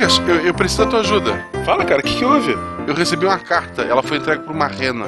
Fencas, eu, eu preciso da tua ajuda. Fala, cara, o que, que houve? Eu recebi uma carta, ela foi entregue por uma rena.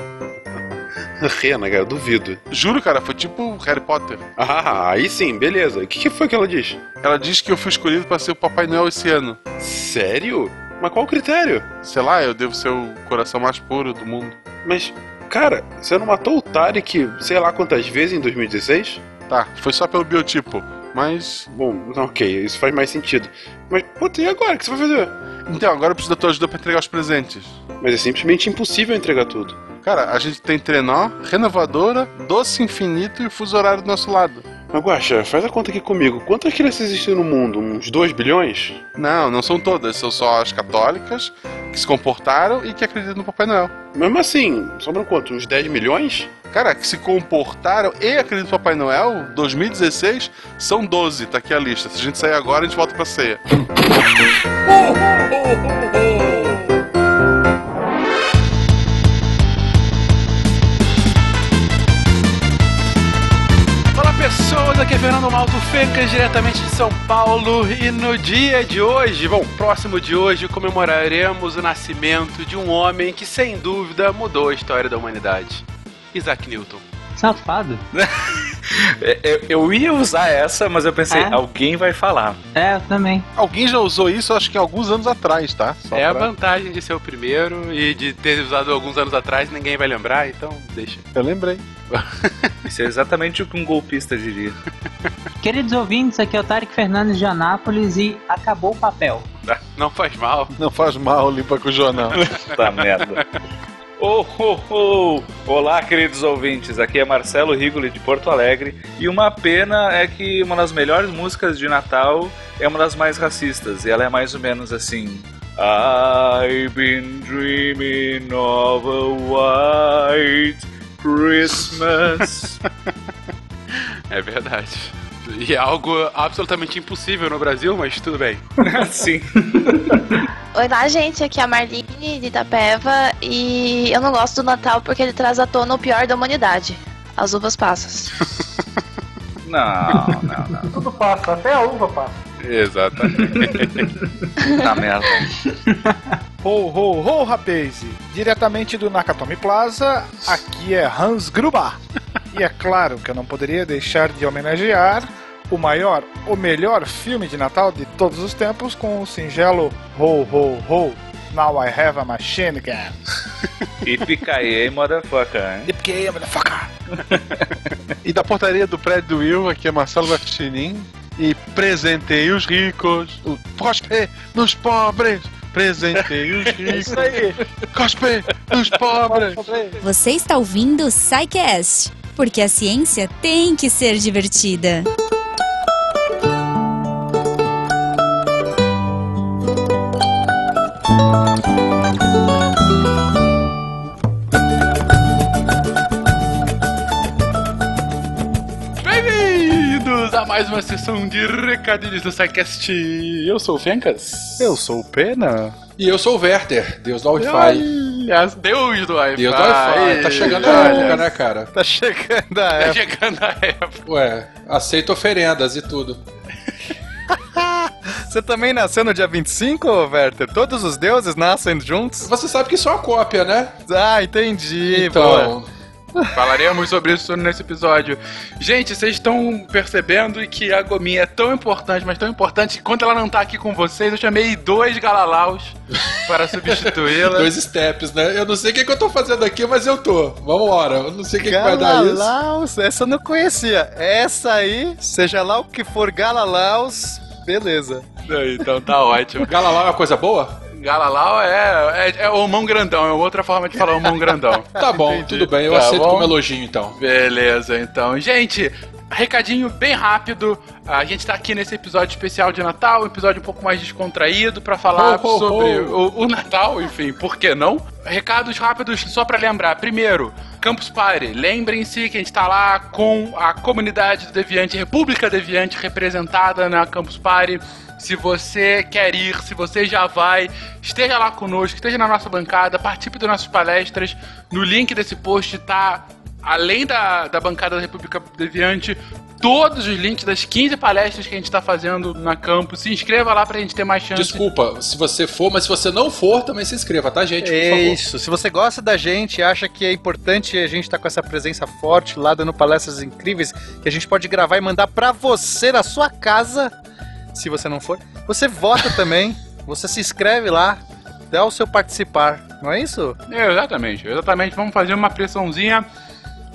Rena, cara, duvido. Juro, cara, foi tipo Harry Potter. Ah, aí sim, beleza. O que, que foi que ela diz? Ela diz que eu fui escolhido para ser o Papai Noel esse ano. Sério? Mas qual o critério? Sei lá, eu devo ser o coração mais puro do mundo. Mas, cara, você não matou o Tarek sei lá quantas vezes em 2016? Tá, foi só pelo biotipo. Mas. Bom, ok, isso faz mais sentido. Mas, puta, e agora? O que você vai fazer? Então, agora eu preciso da tua ajuda pra entregar os presentes. Mas é simplesmente impossível entregar tudo. Cara, a gente tem trenó, renovadora, doce infinito e fuso horário do nosso lado. Mas, Guaxa, faz a conta aqui comigo. Quantas crianças existem no mundo? Uns 2 bilhões? Não, não são todas. São só as católicas que se comportaram e que acreditam no Papai Noel. Mesmo assim, sobram quanto? Uns 10 milhões? Cara, que se comportaram e acreditam no Papai Noel, 2016, são 12. Tá aqui a lista. Se a gente sair agora, a gente volta pra ceia. é Fernando Malto Fecas, diretamente de São Paulo. E no dia de hoje, bom, próximo de hoje, comemoraremos o nascimento de um homem que sem dúvida mudou a história da humanidade. Isaac Newton. Safado. É, Eu, eu ia usar essa, mas eu pensei, É? alguém vai falar. É, eu também. Alguém já usou isso, acho que alguns anos atrás, tá? Só é a pra- vantagem de ser o primeiro e de ter usado alguns anos atrás, ninguém vai lembrar, então deixa. Eu lembrei. Isso é exatamente o que um golpista diria. Queridos ouvintes, aqui é o Tarek Fernandes de Anápolis e acabou o papel. Não faz mal. Não faz mal, limpa com o jornal. Tá merda. Oh, oh, oh. Olá, queridos ouvintes. Aqui é Marcelo Rigoli de Porto Alegre. E uma pena é que uma das melhores músicas de Natal é uma das mais racistas. E ela é mais ou menos assim. I've been dreaming of a white Christmas. É verdade. E é algo absolutamente impossível no Brasil, mas tudo bem. Sim. Olá, gente, aqui é a Marlene de Itapeva e eu não gosto do Natal porque ele traz à tona o pior da humanidade. As uvas passas. Não, não, não. Tudo passa, até a uva passa. Exatamente. Tá merda. Ho, ho, ho, rapaz! Diretamente do Nakatomi Plaza, aqui é Hans Gruber. E é claro que eu não poderia deixar de homenagear o maior, o melhor filme de Natal de todos os tempos com o singelo Ho, ho, ho. Now I have a machine gun. E picaie, motherfucker, hein? Yippee, motherfucker! E da portaria do prédio do Will, aqui é Marcelo Guaxinim. E presentei os ricos. O cospe nos pobres. Presentei os ricos. aí! Cospe nos pobres. Você está ouvindo o SciCast, porque a ciência tem que ser divertida. Bem-vindos a mais uma sessão de recadilhos do SciCast. Eu sou o Fencas. Eu sou o Pena. E eu sou o Werther, Deus do Wi-Fi. Ai, as- Deus do Wi-Fi. Deus do Wi-Fi. Tá chegando a época, né, cara? Tá chegando a Tá época. chegando a época. Ué, aceita oferendas e tudo. Você também nasceu no dia 25, Werther? Todos os deuses nascem juntos? Você sabe que isso é uma cópia, né? Ah, entendi. Então, Falaremos sobre isso nesse episódio. Gente, vocês estão percebendo que a Gominha é tão importante, mas tão importante que quando ela não tá aqui com vocês, eu chamei dois galalaus para substituí-la. dois steps, né? Eu não sei o que, que eu tô fazendo aqui, mas eu tô. Vambora. Eu não sei o que, que vai dar isso. Galalaus, essa eu não conhecia. Essa aí, seja lá o que for Galalaus, beleza. Então tá ótimo. Galalau é uma coisa boa? Galalau é, é, é o mão grandão, é outra forma de falar o mão grandão. Tá bom, tudo bem. Eu Tá aceito bom. como elogio, então. Beleza, então. Gente, recadinho bem rápido. A gente tá aqui nesse episódio especial de Natal, um episódio um pouco mais descontraído pra falar Ho, ho, sobre ho. O, o Natal, enfim, por que não? Recados rápidos só pra lembrar. Primeiro, Campus Party. Lembrem-se que a gente tá lá com a comunidade do Deviante, República Deviante representada na Campus Party. Se você quer ir, se você já vai, esteja lá conosco, esteja na nossa bancada, participe das nossas palestras. No link desse post tá além da, da bancada da República Deviante, todos os links das 15 palestras que a gente tá fazendo na campus. Se inscreva lá pra gente ter mais chance. Desculpa, se você for, mas se você não for, também se inscreva, tá, gente? Por É favor. isso. Se você gosta da gente e acha que é importante a gente estar com essa presença forte lá dando palestras incríveis que a gente pode gravar e mandar pra você na sua casa, se você não for, você vota também, você se inscreve lá, dá o seu participar, não é isso? É, exatamente, exatamente. Vamos fazer uma pressãozinha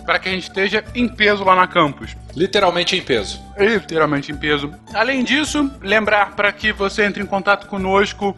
para que a gente esteja em peso lá na campus. Literalmente em peso. Literalmente em peso. Além disso, lembrar para que você entre em contato conosco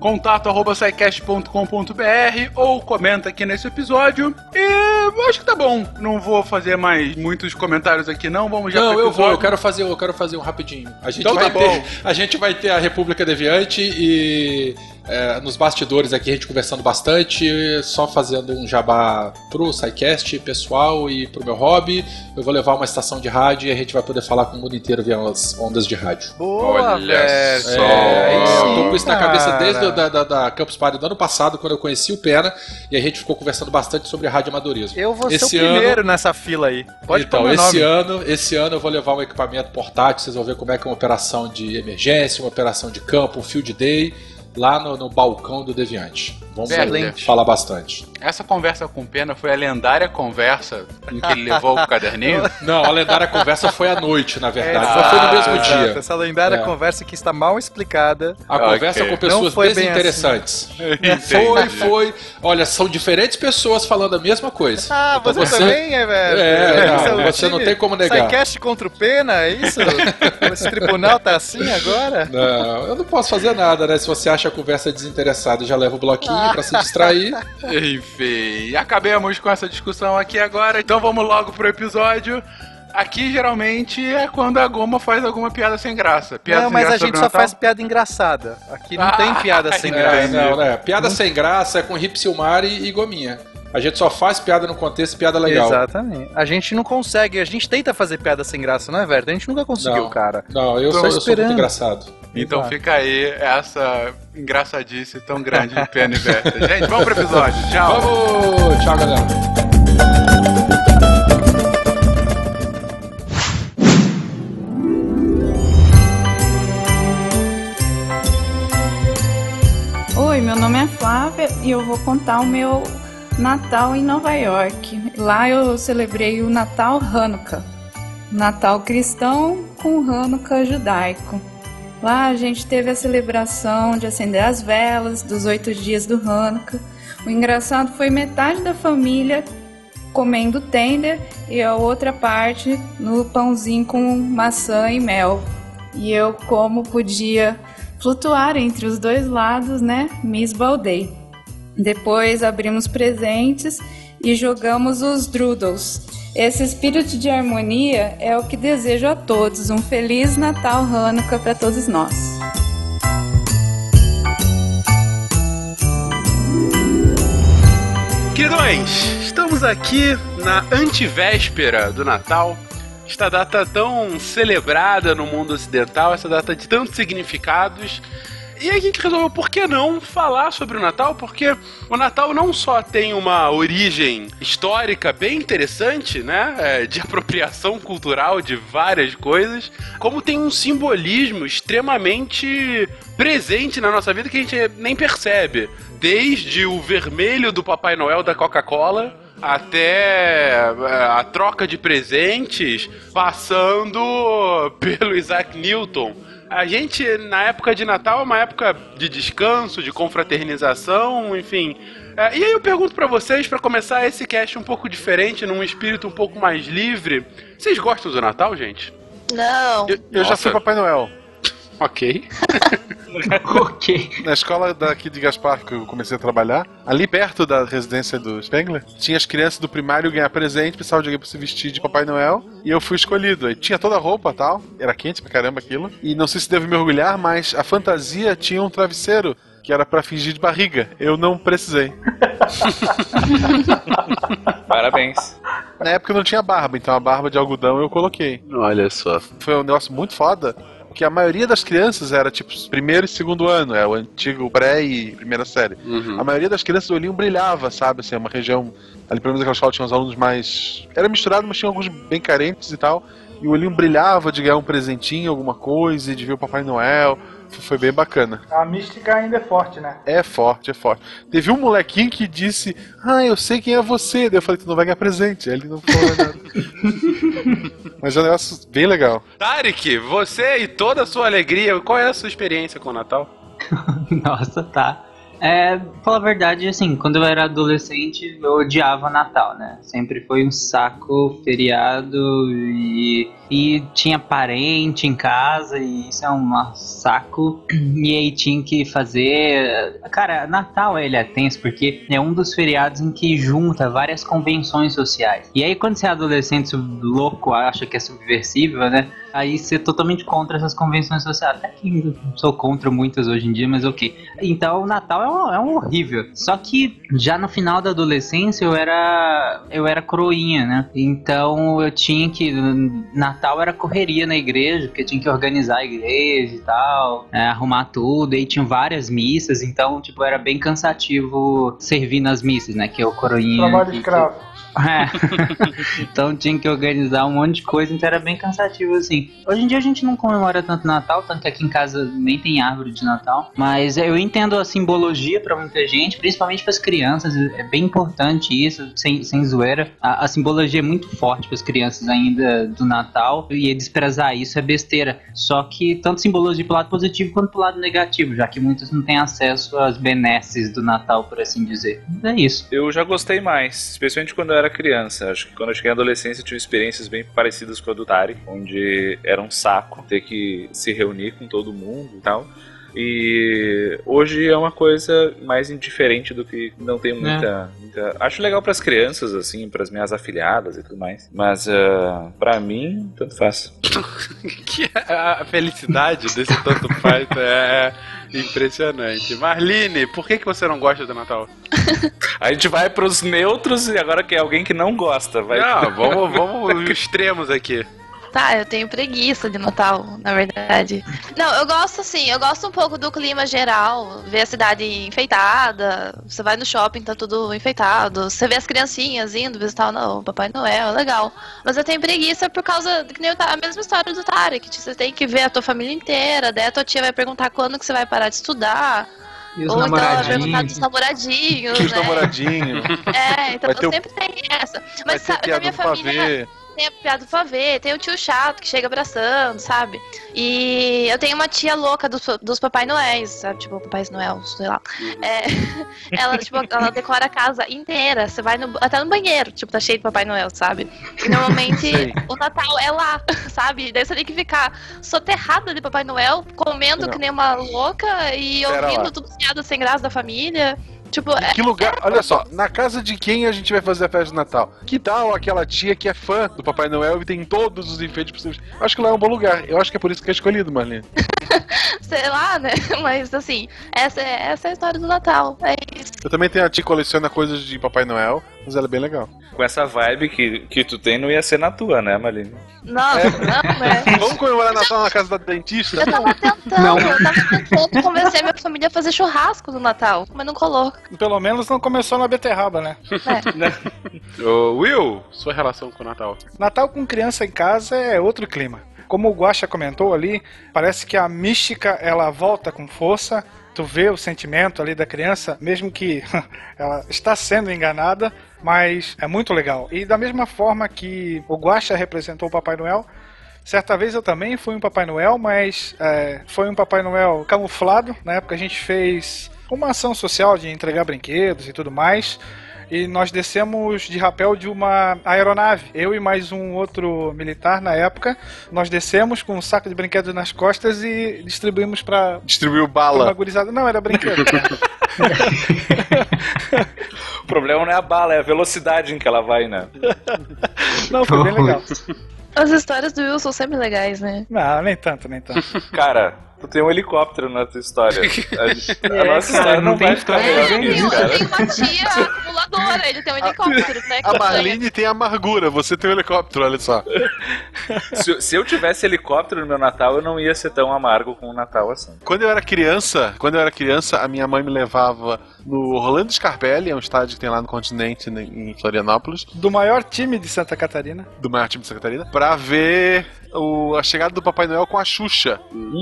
contato@saicast.com.br ou comenta aqui nesse episódio. E acho que tá bom. Não vou fazer mais muitos comentários aqui não, vamos já Não, eu vou, eu quero fazer, eu quero fazer um rapidinho. A gente Então vai tá ter, bom. a gente vai ter a República Deviante e é, nos bastidores aqui a gente conversando bastante, só fazendo um jabá pro SciCast pessoal e pro meu hobby. Eu vou levar uma estação de rádio e a gente vai poder falar com o mundo inteiro via as ondas de rádio. Boa, Olha velho. só. É, eu sim, tô com isso na cabeça desde o da, da, da Campus Party do ano passado, quando eu conheci o Pena, e a gente ficou conversando bastante sobre rádio amadorismo. Eu vou Esse ser o primeiro nessa fila aí. Pode então, esse nome. ano, esse ano eu vou levar um equipamento portátil, vocês vão ver como é que é uma operação de emergência, uma operação de campo, um field day, lá no, no balcão do Deviante. Vamos Excelente. falar bastante. Essa conversa com o Pena foi a lendária conversa em que ele levou o caderninho. Não, a lendária conversa foi à noite, na verdade. É, não foi no mesmo exato, dia. Essa lendária É. conversa que está mal explicada. A Ok. conversa com Não pessoas assim. desinteressantes. Entendi. Foi, foi. Olha, são diferentes pessoas falando a mesma coisa. Ah, Então você, também é, velho? É, não, Esse o você não tem como negar. Sidecast contra o Pena, é isso? Esse tribunal tá assim agora? Não, eu não posso fazer nada, né? Se você acha a conversa desinteressada, já leva o bloquinho pra se distrair. Enfim, acabemos com essa discussão aqui agora, então vamos logo pro episódio. Aqui geralmente é quando a Goma faz alguma piada sem graça. Piada não, sem mas a graça gente sobre só Natal? faz piada engraçada. Aqui não Ah, tem piada sem é, É, graça. não, né? Piada sem graça é com Rip Silmar e, Gominha. A gente só faz piada no contexto, piada legal. Exatamente. A gente não consegue, a gente tenta fazer piada sem graça, não é, velho? A gente nunca conseguiu, Não. cara. Não, eu Tô sou, eu sou muito engraçado. Então Exato. fica aí essa engraçadice tão grande de Pena e Berta. Gente, vamos pro episódio. Tchau. Vamos! Tchau, galera. Oi, meu nome é Flávia e eu vou contar o meu Natal em Nova York. Lá eu celebrei o Natal Hanukkah. Natal cristão com Hanukkah judaico. Lá a gente teve a celebração de acender as velas dos oito dias do Hanukkah. O engraçado foi metade da família comendo tender e a outra parte no pãozinho com maçã e mel. E eu, como podia flutuar entre os dois lados, né? Me esbaldei. Depois abrimos presentes e jogamos os Droodles. Esse espírito de harmonia é o que desejo a todos. Um feliz Natal Hanukkah para todos nós. Queridões, estamos aqui na antivéspera do Natal. Esta data tão celebrada no mundo ocidental, essa data de tantos significados. E a gente resolveu, por que não, falar sobre o Natal? Porque o Natal não só tem uma origem histórica bem interessante, né? é, de apropriação cultural de várias coisas, como tem um simbolismo extremamente presente na nossa vida que a gente nem percebe. Desde o vermelho do Papai Noel da Coca-Cola até é, a troca de presentes, passando pelo Isaac Newton. A gente, na época de Natal, é uma época de descanso, de confraternização, enfim. É, e aí eu pergunto pra vocês, pra começar esse cast um pouco diferente, num espírito um pouco mais livre. Vocês gostam do Natal, gente? Não. Eu, eu já fui Papai Noel. Ok. ok. Na escola daqui de Gaspar, que eu comecei a trabalhar, ali perto da residência do Spengler, tinha as crianças do primário ganhar presente, precisava de alguém pra se vestir de Papai Noel, e eu fui escolhido. Aí tinha toda a roupa tal, era quente pra caramba aquilo, e não sei se devo me orgulhar, mas a fantasia tinha um travesseiro que era pra fingir de barriga. Eu não precisei. Parabéns. Na época eu não tinha barba, então a barba de algodão eu coloquei. Olha só. Foi um negócio muito foda. Porque a maioria das crianças era tipo primeiro e segundo ano, é o antigo pré e primeira série. Uhum. A maioria das crianças o olhinho brilhava, sabe? Assim, é uma região. Ali pelo menos naquela escola tinha uns alunos mais. Era misturado, mas tinha alguns bem carentes e tal. e o olhinho brilhava de ganhar um presentinho, alguma coisa, e de ver o Papai Noel. Foi bem bacana. A mística ainda é forte, né? É forte, é forte. Teve um molequinho que disse: Ah, eu sei quem é você. Daí eu falei: Tu não vai ganhar presente. Aí ele não falou nada. Mas é um negócio bem legal. Tarek, você e toda a sua alegria, qual é a sua experiência com o Natal? Nossa, tá. É, falar a verdade, assim, quando eu era adolescente, eu odiava Natal, né? Sempre foi um saco feriado e, e tinha parente em casa e isso é um saco. E aí tinha que fazer. Cara, Natal ele é tenso porque é um dos feriados em que junta várias convenções sociais. E aí, quando você é adolescente louco, acha que é subversível, né? Aí você é totalmente contra essas convenções sociais. Até que sou contra muitas hoje em dia, mas ok. Então Natal é um, é um horrível. Só que já no final da adolescência eu era. eu era coroinha, né? Então eu tinha que. Natal era correria na igreja, porque eu tinha que organizar a igreja e tal, é, arrumar tudo, e tinham várias missas, então, tipo, era bem cansativo servir nas missas, né? Que é o coroinha. Trabalho que- escravo. é. então tinha que organizar um monte de coisa, então era bem cansativo assim. Hoje em dia a gente não comemora tanto Natal, tanto que aqui em casa nem tem árvore de Natal. Mas eu entendo a simbologia pra muita gente, principalmente para as crianças. É bem importante isso, sem, sem zoeira. A, a simbologia é muito forte para as crianças ainda do Natal e desprezar isso é besteira. Só que tanto simbologia pro lado positivo quanto pro lado negativo, já que muitos não têm acesso às benesses do Natal, por assim dizer. Mas é isso. Eu já gostei mais, especialmente quando eu era criança. Acho que quando eu cheguei na adolescência eu tive experiências bem parecidas com a do Tari, onde era um saco ter que se reunir com todo mundo e tal. E hoje é uma coisa mais indiferente do que não tem muita. muita- Acho legal pras crianças, assim, pras minhas afilhadas e tudo mais. Mas uh, pra mim, tanto faz. a felicidade desse tanto faz é impressionante. Marlene, por que, que você não gosta do Natal? A gente vai pros neutros e agora que é alguém que não gosta. Vai... Não, vamos, vamos extremos aqui. Tá, eu tenho preguiça de Natal, na verdade. Não, eu gosto assim, eu gosto um pouco do clima geral, ver a cidade enfeitada, você vai no shopping, tá tudo enfeitado, você vê as criancinhas indo visitar o Papai Noel, é legal. Mas eu tenho preguiça por causa, que nem a mesma história do Tarek, que você tem que ver a tua família inteira, daí a tua tia vai perguntar quando que você vai parar de estudar. E os Ou então ela vai perguntar dos namoradinhos, Os né? namoradinhos. É, então Vai ter o- sempre tem essa. Vai Mas sabe, da piada minha família pavê. Tem a piada do pavê, tem o tio chato que chega abraçando, sabe? E eu tenho uma tia louca dos, dos Papai Noéis, sabe? Tipo, Papai Noel, sei lá. É, ela, tipo, ela decora a casa inteira. Você vai no, até no banheiro, tipo, tá cheio de Papai Noel, sabe? E normalmente Sei. o Natal é lá, sabe? Daí você tem que ficar soterrada de Papai Noel, comendo Não. que nem uma louca e Pera ouvindo lá. tudo piada sem graça da família. Tipo, Em que lugar? Olha só, na casa de quem a gente vai fazer a festa de Natal? Que tal aquela tia que é fã do Papai Noel e tem todos os enfeites possíveis? Eu acho que lá é um bom lugar. Eu acho que é por isso que é escolhido, Marlene. sei lá, né? Mas assim, essa é, essa é a história do Natal. É isso. Eu também tenho a tia que coleciona coisas de Papai Noel, mas ela é bem legal. Com essa vibe que, que tu tem, não ia ser na tua, né, Maline? Nossa, não, né? Vamos comemorar Natal na casa da dentista? Eu tava tentando, eu tava tentando convencer minha família a fazer churrasco no Natal, mas não colou. Pelo menos não começou na beterraba, né? Ô, Will, sua relação com o Natal. Natal com criança em casa é outro clima. Como o Guaxa comentou ali, parece que a mística ela volta com força. Tu vê o sentimento ali da criança, mesmo que ela está sendo enganada, mas é muito legal. E da mesma forma que o Guaxa representou o Papai Noel, certa vez eu também fui um Papai Noel, mas é, foi um Papai Noel camuflado. Na época a gente fez uma ação social de entregar brinquedos e tudo mais. E nós descemos de rapel de uma aeronave. Eu e mais um outro militar na época. Nós descemos com um saco de brinquedos nas costas e distribuímos pra. Distribuiu pra bala. Gurizada. Não, era brinquedo. O problema não é a bala, é a velocidade em que ela vai, né? Não, foi bem legal. As histórias do Will são sempre legais, né? Não, nem tanto, nem tanto. Cara, Tu tem um helicóptero na tua história. A, a É, nossa cara, história não não tem vai ficar história melhor que Ele isso, tem, cara. tem uma tia acumuladora, ele tem um helicóptero, né? A. Marlene tem amargura, você tem um helicóptero, olha só. Se, se eu tivesse helicóptero no meu Natal, eu não ia ser tão amargo com o Natal assim. Quando eu era criança, quando eu era criança, a minha mãe me levava no Orlando Scarpelli, é um estádio que tem lá no continente, né, em Florianópolis, Do maior time de Santa Catarina. do maior time de Santa Catarina, pra ver o- a chegada do Papai Noel com a Xuxa.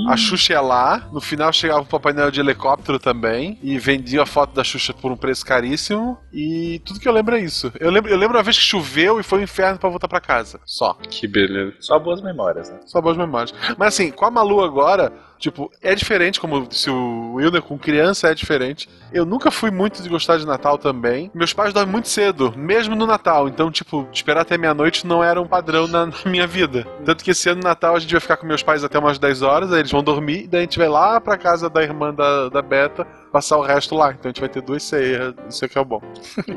A Xuxa ia lá, no final chegava o Papai Noel de helicóptero também, e vendia a foto da Xuxa por um preço caríssimo, e tudo que eu lembro é isso. Eu lembro, eu lembro uma vez que choveu e foi um inferno pra voltar pra casa. Só. Que beleza. Só boas memórias, né? Só boas memórias. Mas assim, com a Malu agora, tipo, é diferente, como se o Wilder com criança é diferente. Eu nunca fui muito de gostar de Natal também. Meus pais dormem muito cedo, mesmo no Natal. Então, tipo, esperar até meia-noite não era um padrão na, na minha vida. Tanto que esse ano no Natal a gente vai ficar com meus pais até umas 10 horas, aí eles vão dormir, daí a gente vai lá pra casa da irmã da, da Beta passar o resto lá. Então a gente vai ter duas ceias, isso aqui é o bom.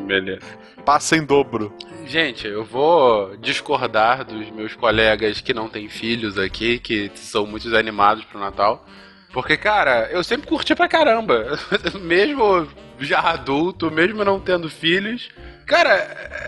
Beleza. Passa em dobro. Gente, eu vou discordar dos meus colegas que não têm filhos aqui, que são muito animados pro Natal. Porque, cara, eu sempre curti pra caramba. mesmo já adulto, mesmo não tendo filhos. Cara,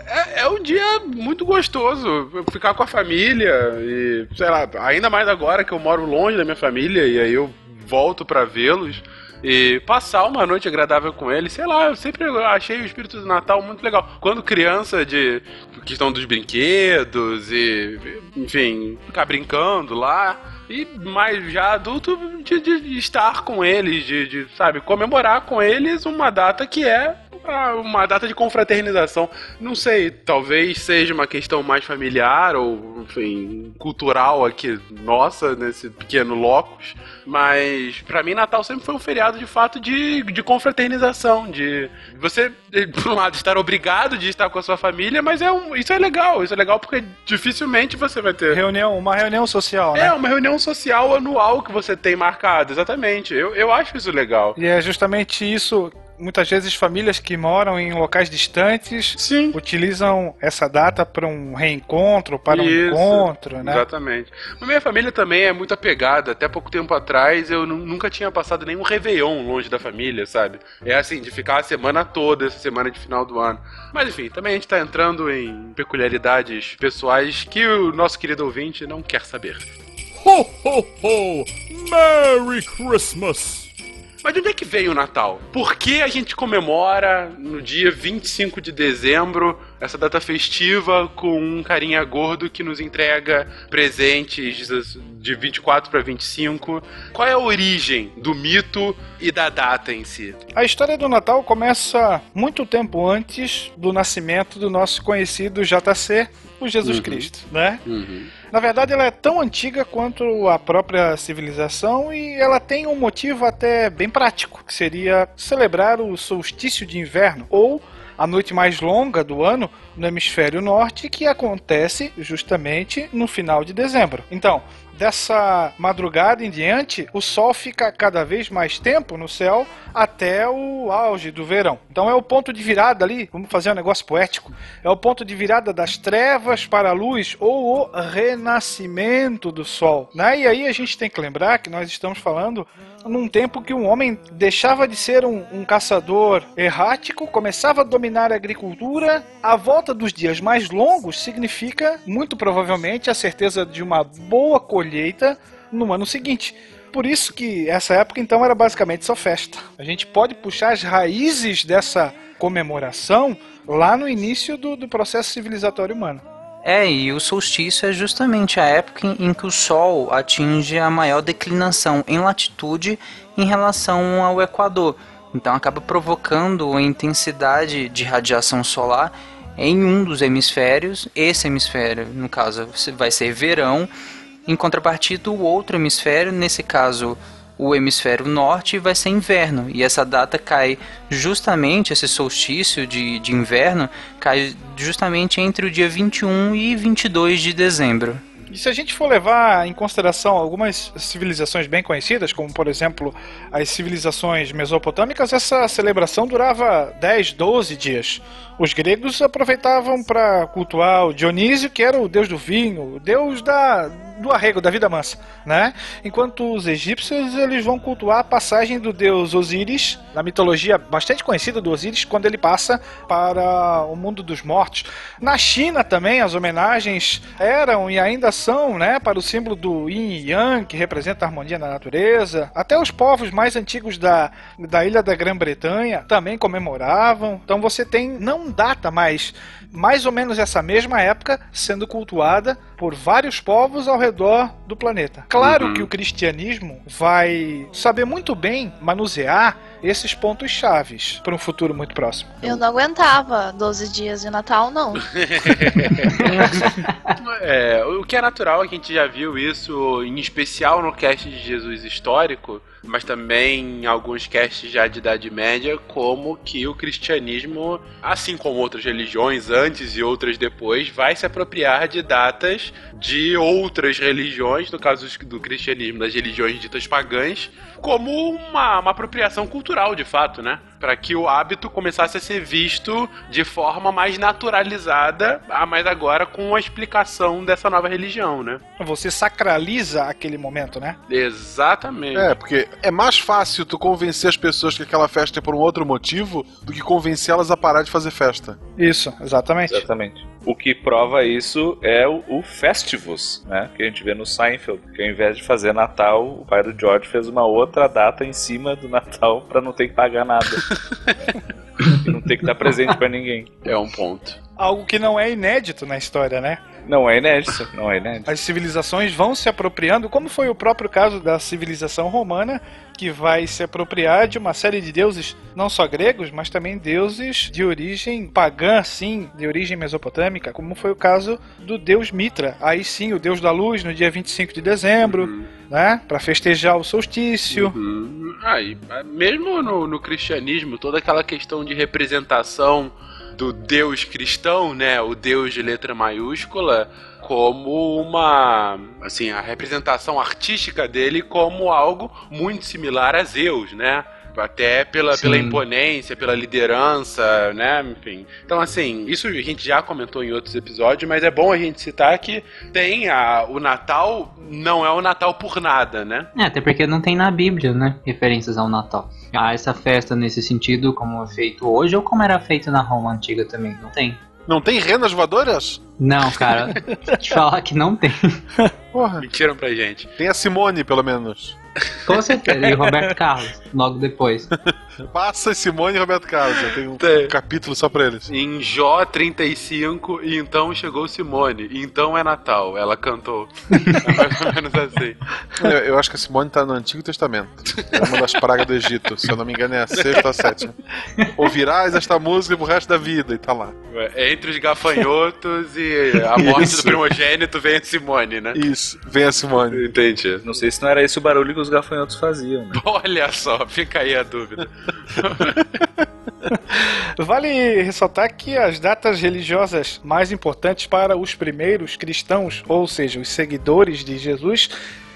é, é um dia muito gostoso ficar com a família e, sei lá, ainda mais agora que eu moro longe da minha família e aí eu volto pra vê-los e passar uma noite agradável com eles. Sei lá, eu sempre achei o espírito do Natal muito legal. Quando criança, de questão dos brinquedos e, enfim, ficar brincando lá. E mais já adulto, de, de estar com eles, de, de, sabe, comemorar com eles uma data que é uma data de confraternização. Não sei, talvez seja uma questão mais familiar ou, enfim, cultural aqui nossa, nesse pequeno locus. Mas pra mim Natal sempre foi um feriado de fato de, de confraternização, de você, por um lado, estar obrigado de estar com a sua família, mas é um, isso é legal, isso é legal porque dificilmente você vai ter. Reunião, uma reunião social, né? É, uma reunião social anual que você tem marcado, exatamente. Eu, eu acho isso legal. E é justamente isso. Muitas vezes famílias que moram em locais distantes Sim. utilizam essa data para um reencontro, para um Isso, encontro, né? Exatamente. Mas minha família também é muito apegada. Até pouco tempo atrás eu nu- nunca tinha passado nenhum Réveillon longe da família, sabe? É assim, de ficar a semana toda, essa semana de final do ano. Mas enfim, também a gente tá entrando em peculiaridades pessoais que o nosso querido ouvinte não quer saber. Ho, ho, ho! Merry Christmas! Mas de onde é que veio o Natal? Por que a gente comemora no dia 25 de dezembro essa data festiva com um carinha gordo que nos entrega presentes de 24 para 25? Qual é a origem do mito e da data em si? A história do Natal começa muito tempo antes do nascimento do nosso conhecido JC, o Jesus Uhum. Cristo, né? Na verdade, ela é tão antiga quanto a própria civilização e ela tem um motivo até bem prático, que seria celebrar o solstício de inverno ou a noite mais longa do ano no hemisfério norte, que acontece justamente no final de dezembro. Então, dessa madrugada em diante, o sol fica cada vez mais tempo no céu até o auge do verão. Então é o ponto de virada ali, vamos fazer um negócio poético, é o ponto de virada das trevas para a luz ou o renascimento do sol. Né? E aí a gente tem que lembrar que nós estamos falando num tempo que um homem deixava de ser um, um caçador errático, começava a dominar a agricultura. A volta dos dias mais longos significa, muito provavelmente, a certeza de uma boa colheita no ano seguinte. Por isso que essa época então era basicamente só festa. A gente pode puxar as raízes dessa comemoração lá no início do, do processo civilizatório humano. É, e o solstício é justamente a época em- que o Sol atinge a maior declinação em latitude em relação ao Equador. Então acaba provocando a intensidade de radiação solar em um dos hemisférios. Esse hemisfério, no caso, vai ser verão. Em contrapartida, o outro hemisfério, nesse caso o hemisfério norte, vai ser inverno. E essa data cai justamente, esse solstício de, de inverno, cai justamente entre o dia 21 e 22 de dezembro. E se a gente for levar em consideração algumas civilizações bem conhecidas, como por exemplo as civilizações mesopotâmicas, essa celebração durava 10, 12 dias. Os gregos aproveitavam para cultuar o Dionísio, que era o deus do vinho, o deus da, do arrego, da vida mansa, né? Enquanto os egípcios eles vão cultuar a passagem do deus Osíris, na mitologia bastante conhecida do Osíris, quando ele passa para o mundo dos mortos. Na China também as homenagens eram e ainda são, né, para o símbolo do Yin e Yang, que representa a harmonia na natureza. Até os povos mais antigos da, da ilha da Grã-Bretanha também comemoravam. Então você tem não data mais mais ou menos essa mesma época sendo cultuada por vários povos ao redor do planeta. Claro Uhum. que o cristianismo vai saber muito bem manusear esses pontos chaves para um futuro muito próximo. Eu não aguentava 12 dias de Natal, não. É, o que é natural é que a gente já viu isso, em especial no cast de Jesus histórico, mas também em alguns casts já de Idade Média, como que o cristianismo, assim como outras religiões antes e outras depois, vai se apropriar de datas de outras religiões, no caso do cristianismo, das religiões ditas pagãs, como uma, uma apropriação cultural, de fato, né? Para que o hábito começasse a ser visto de forma mais naturalizada, ah, mas agora com a explicação dessa nova religião, né? Você sacraliza aquele momento, né? Exatamente. É, porque é mais fácil tu convencer as pessoas que aquela festa é por um outro motivo do que convencê-las a parar de fazer festa. Isso, exatamente. Exatamente. O que prova isso é o, o Festivus, né? Que a gente vê no Seinfeld. Que ao invés de fazer Natal, o pai do George fez uma outra data em cima do Natal pra não ter que pagar nada. e não ter que dar presente pra ninguém. É um ponto. Algo que não é inédito na história, né? Não é inédito, não é inédito. As civilizações vão se apropriando, como foi o próprio caso da civilização romana, que vai se apropriar de uma série de deuses, não só gregos, mas também deuses de origem pagã, sim, de origem mesopotâmica, como foi o caso do deus Mitra. Aí sim, o deus da luz, no dia 25 de dezembro, né, para festejar o solstício. Uhum. E, ah, mesmo no, no cristianismo, toda aquela questão de representação do Deus cristão, né, o Deus de letra maiúscula, como uma, assim, a representação artística dele como algo muito similar a Zeus, né? Até pela, pela imponência, pela liderança, né? Enfim. Então, assim, isso a gente já comentou em outros episódios, mas é bom a gente citar que tem a, o Natal, não é o Natal por nada, né? É, até porque não tem na Bíblia, né? Referências ao Natal. Ah, essa festa nesse sentido, como é feito hoje, ou como era feito na Roma antiga também? Não tem. Não tem renas voadoras? Não, cara. te falar que não tem. Porra. Mentiram pra gente. Tem a Simone, pelo menos. Com certeza. E o Roberto Carlos, logo depois. Passa Simone e Roberto Carlos. Já tem um Tem. capítulo só pra eles. Em Jó 35, e então chegou Simone. Então é Natal, ela cantou. É mais ou menos assim. Eu, eu acho que a Simone tá no Antigo Testamento. É uma das pragas do Egito. Se eu não me engano, é a sexta ou a sétima. Ouvirás esta música pro resto da vida, e tá lá. É, Entre os gafanhotos e a morte Isso. do primogênito vem a Simone, né? Isso, vem a Simone. Entendi. Não sei se não era esse o barulho que os gafanhotos faziam, né? Olha só, fica aí a dúvida. Vale ressaltar que as datas religiosas mais importantes para os primeiros cristãos, ou seja, os seguidores de Jesus,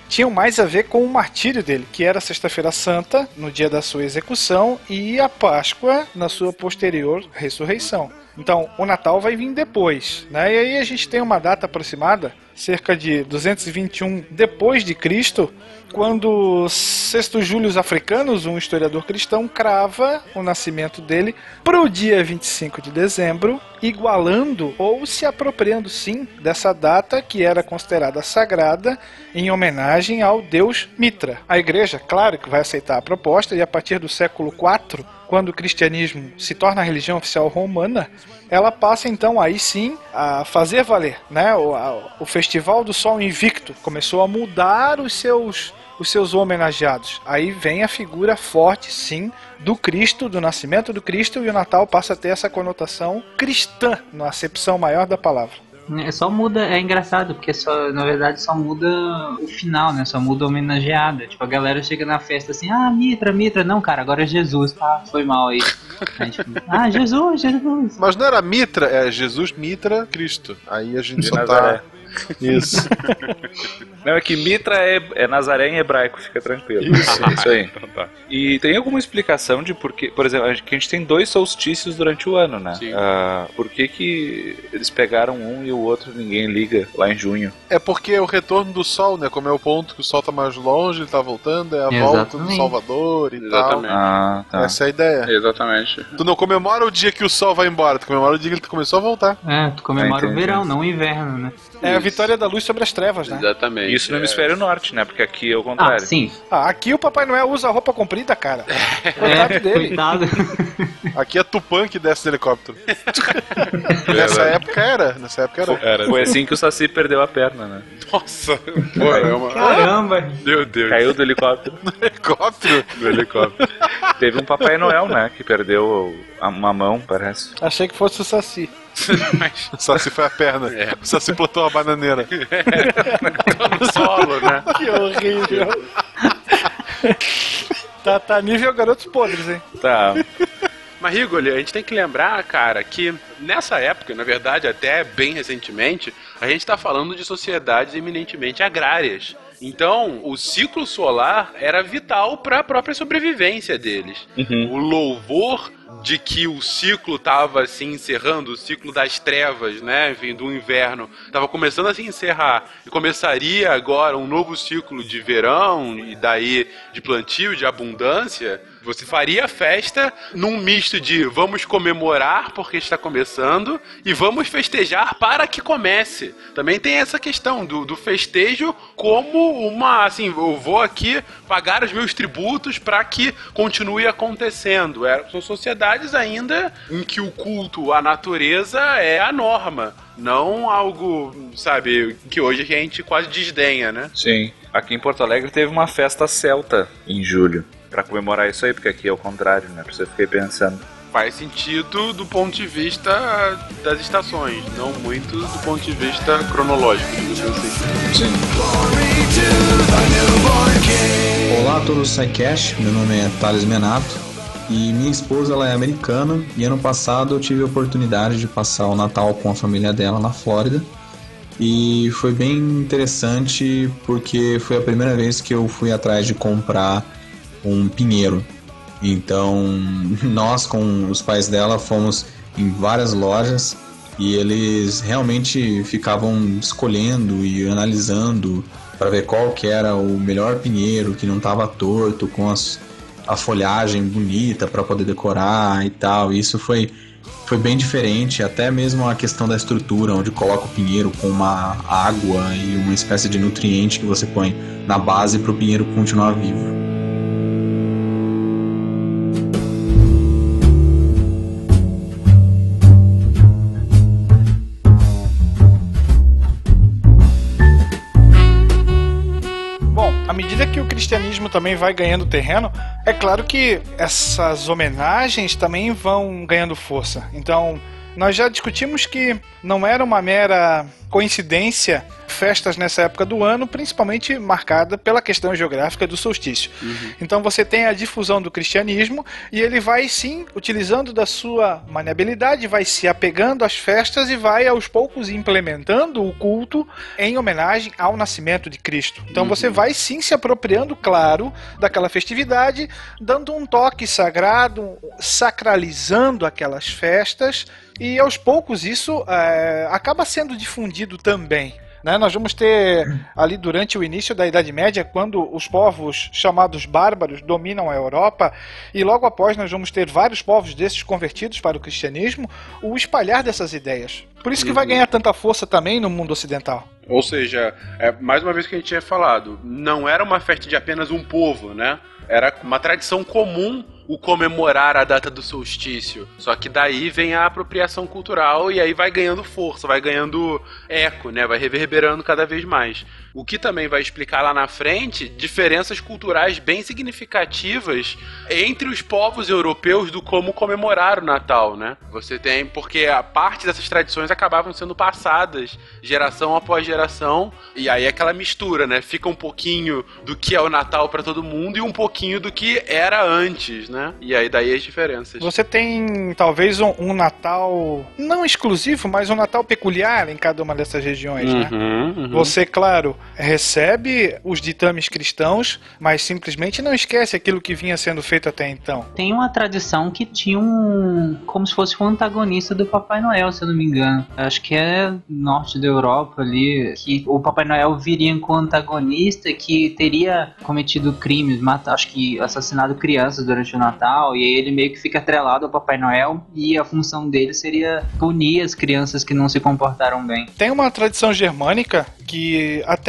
tinham mais a ver com o martírio dele, que era Sexta-feira Santa, no dia da sua execução, e a Páscoa, na sua posterior ressurreição. Então, o Natal vai vir depois, né? E aí a gente tem uma data aproximada, cerca de 221 depois de Cristo, quando Sexto Július Africanos, um historiador cristão, crava o nascimento dele para o dia 25 de dezembro, igualando ou se apropriando sim dessa data que era considerada sagrada em homenagem ao deus Mitra. A igreja, claro que vai aceitar a proposta e a partir do século IV, quando o cristianismo se torna a religião oficial romana, ela passa então aí sim a fazer valer, né? O, a- o Festival do Sol Invicto começou a mudar os seus os seus homenageados. Aí vem a figura forte, sim, do Cristo, do nascimento do Cristo, e o Natal passa a ter essa conotação cristã, na acepção maior da palavra. É, só muda, é engraçado, porque só, na verdade só muda o final, né? Só muda a homenageada. Tipo, a galera chega na festa assim, ah, Mitra, Mitra, não, cara, agora é Jesus, tá? Foi mal aí. Aí, tipo, ah, Jesus, Jesus. Mas não era Mitra, é Jesus, Mitra, Cristo. Aí a gente só tá. Isso. Não, é que Mitra é, é Nazaré em hebraico, fica tranquilo. Isso. Isso aí. Então tá. E tem alguma explicação de por que, por exemplo, a gente- que a gente tem dois solstícios durante o ano, né? Sim. Ah, por que que eles pegaram um e o outro ninguém liga lá em junho? É porque é o retorno do sol, né? Como é o ponto que o sol tá mais longe, ele tá voltando, é a volta do Exatamente. Salvador e Exatamente. tal. Ah, tá. Essa é a ideia. Exatamente. Tu não comemora o dia que o sol vai embora, tu comemora o dia que ele começou a voltar. É, tu comemora Ah, o entendi. verão, não o inverno, né? É a vitória da luz sobre as trevas, né? Exatamente. Isso no é. hemisfério norte, né? Porque aqui é o Ah, contrário. sim. Ah, aqui o Papai Noel usa roupa comprida, cara. Coitado É, dele. coitado. Aqui é Tupã que desce do helicóptero. Nessa época era. Nessa época era. Era. Foi assim que o Saci perdeu a perna, né? Nossa, pô, é uma... Caramba. Meu Deus. Caiu do helicóptero. Helicóptero? do helicóptero. Teve um Papai Noel, né? Que perdeu uma mão, parece. Achei que fosse o Saci. Mas O Saci foi a perna. É. O Saci plantou uma bananeira. no solo, né? Que horrível. tá, tá nível garotos podres, hein? Tá. Mas, Rigoli, a gente tem que lembrar, cara, que nessa época, na verdade, até bem recentemente, a gente está falando de sociedades eminentemente agrárias. Então, o ciclo solar era vital para a própria sobrevivência deles. O louvor de que o ciclo estava se encerrando, o ciclo das trevas, né, enfim, do inverno, estava começando a se encerrar e começaria agora um novo ciclo de verão e daí de plantio, de abundância. Você faria a festa num misto de vamos comemorar porque está começando e vamos festejar para que comece. Também tem essa questão do, do festejo como uma, assim, eu vou aqui pagar os meus tributos para que continue acontecendo. É, são sociedades ainda em que o culto à natureza é a norma, não algo, sabe, que hoje a gente quase desdenha, né? Sim. Aqui em Porto Alegre teve uma festa celta em julho. Pra comemorar isso aí, porque aqui é o contrário, né? Por isso eu fiquei pensando. Faz sentido do ponto de vista das estações, não muito do ponto de vista cronológico, digamos assim. Olá a todos do SciCast, meu nome é Thales Menato e minha esposa ela é americana e ano passado eu tive a oportunidade de passar o Natal com a família dela na Flórida e foi bem interessante porque foi a primeira vez que eu fui atrás de comprar um pinheiro. Então nós com os pais dela fomos em várias lojas e eles realmente ficavam escolhendo e analisando para ver qual que era o melhor pinheiro que não estava torto com as, a folhagem bonita para poder decorar e tal. Isso foi foi bem diferente, até mesmo a questão da estrutura, onde coloca o pinheiro com uma água e uma espécie de nutriente que você põe na base para o pinheiro continuar vivo. Cristianismo também vai ganhando terreno, é claro que essas homenagens também vão ganhando força. Então, nós já discutimos que não era uma mera coincidência festas nessa época do ano, principalmente marcada pela questão geográfica do solstício. Então você tem a difusão do cristianismo e ele vai sim utilizando da sua maniabilidade, vai se apegando às festas e vai aos poucos implementando o culto em homenagem ao nascimento de Cristo. Então você vai sim se apropriando, claro, daquela festividade, dando um toque sagrado, sacralizando aquelas festas e aos poucos isso eh, acaba sendo difundido também. Né? Nós vamos ter ali durante o início da Idade Média, quando os povos chamados bárbaros dominam a Europa, e logo após nós vamos ter vários povos desses convertidos para o cristianismo, o espalhar dessas ideias. Por isso que vai ganhar tanta força também no mundo ocidental. Ou seja, é, mais uma vez que a gente tinha falado, não era uma festa de apenas um povo, né? Era uma tradição comum o comemorar a data do solstício. Só que daí vem a apropriação cultural e aí vai ganhando força, vai ganhando eco, né? Vai reverberando cada vez mais. O que também vai explicar lá na frente diferenças culturais bem significativas entre os povos europeus do como comemorar o Natal, né? Você tem porque a parte dessas tradições acabavam sendo passadas geração após geração e aí é aquela mistura, né? Fica um pouquinho do que é o Natal para todo mundo e um pouquinho do que era antes, né? E aí daí as diferenças. Você tem talvez um, um Natal não exclusivo, mas um Natal peculiar em cada uma dessas regiões, né? Uhum, uhum. Você, claro, recebe os ditames cristãos, mas simplesmente não esquece aquilo que vinha sendo feito até então. Tem uma tradição que tinha um. como se fosse um antagonista do Papai Noel, se eu não me engano. Acho que é norte da Europa ali, que o Papai Noel viria com antagonista que teria cometido crimes, mata, acho que assassinado crianças durante o Natal, e aí ele meio que fica atrelado ao Papai Noel, e a função dele seria punir as crianças que não se comportaram bem. Tem uma tradição germânica que até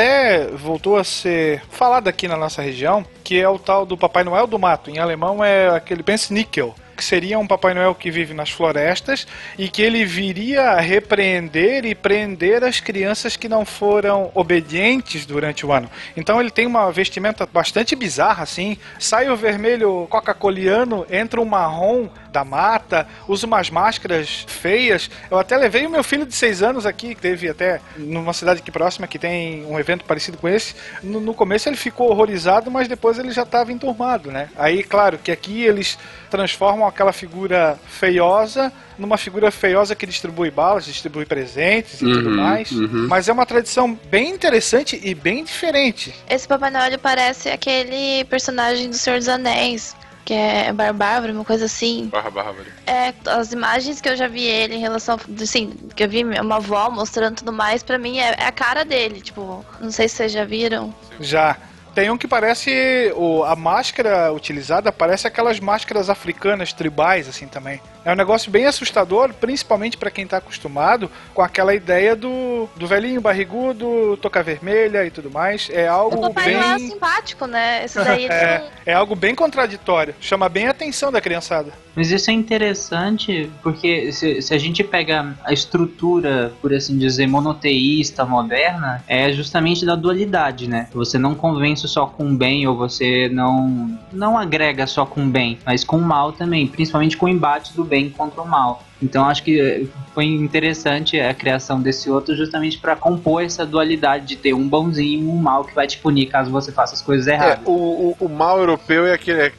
voltou a ser falada aqui na nossa região, que é o tal do Papai Noel do Mato. Em alemão é aquele Pensnickel que seria um Papai Noel que vive nas florestas e que ele viria a repreender e prender as crianças que não foram obedientes durante o ano. Então ele tem uma vestimenta bastante bizarra, assim. Sai o vermelho coca-coliano, entra um marrom da mata, usa umas máscaras feias. Eu até levei o meu filho de seis anos aqui, que teve até numa cidade aqui próxima que tem um evento parecido com esse. No, no começo ele ficou horrorizado, mas depois ele já estava enturmado, né? Aí, claro, que aqui eles transformam aquela figura feiosa numa figura feiosa que distribui balas, distribui presentes e tudo Uhum, mais. uhum. Mas é uma tradição bem interessante e bem diferente. Esse Papai Noel parece aquele personagem do Senhor dos Anéis, que é Barbárvore, uma coisa assim. Barra Bárbara. É, as imagens que eu já vi ele em relação, assim, que eu vi uma avó mostrando tudo mais, pra mim é, é a cara dele, tipo, não sei se vocês já viram. Já. Tem um que parece. O, a máscara utilizada parece aquelas máscaras africanas tribais, assim também. É um negócio bem assustador, principalmente pra quem tá acostumado com aquela ideia do, do velhinho barrigudo, toca vermelha e tudo mais. É O algo Papai Noel é bem. simpático, né? Esse daí é, não- é algo bem contraditório. Chama bem a atenção da criançada. Mas isso é interessante porque se, se a gente pega a estrutura, por assim dizer, monoteísta moderna, é justamente da dualidade, né? Você não convence só com o bem ou você não não agrega só com o bem, mas com o mal também, principalmente com o embate do bem contra o mal. Então acho que foi interessante a criação desse outro justamente para compor essa dualidade de ter um bonzinho e um mal que vai te punir caso você faça as coisas É, erradas. o, o, o mal europeu é aquele é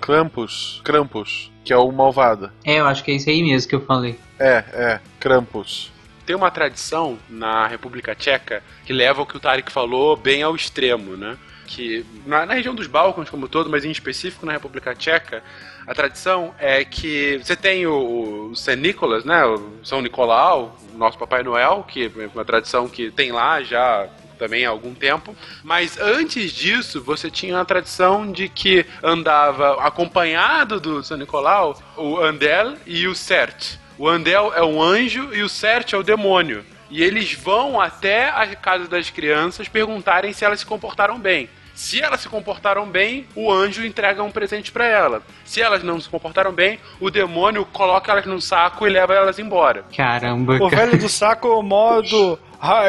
Krampus, Krampus, que é o malvado. É, eu acho que é isso aí mesmo que eu falei. É, é, Krampus. Tem uma tradição na República Tcheca que leva o que o Tarek falou bem ao extremo, né? Que na, na região dos Balcãs como todo, mas em específico na República Tcheca, a tradição é que você tem o, o Nicholas, né? O São Nicolau, o nosso Papai Noel, que é uma tradição que tem lá já também há algum tempo. Mas antes disso, você tinha a tradição de que andava acompanhado do São Nicolau o Andel e o Sert. O Andel é um anjo e o Sert é o demônio. E eles vão até a casa das crianças perguntarem se elas se comportaram bem. Se elas se comportaram bem, o anjo entrega um presente pra ela. Se elas não se comportaram bem, o demônio coloca elas num saco e leva elas embora. Caramba, O velho do saco, o modo.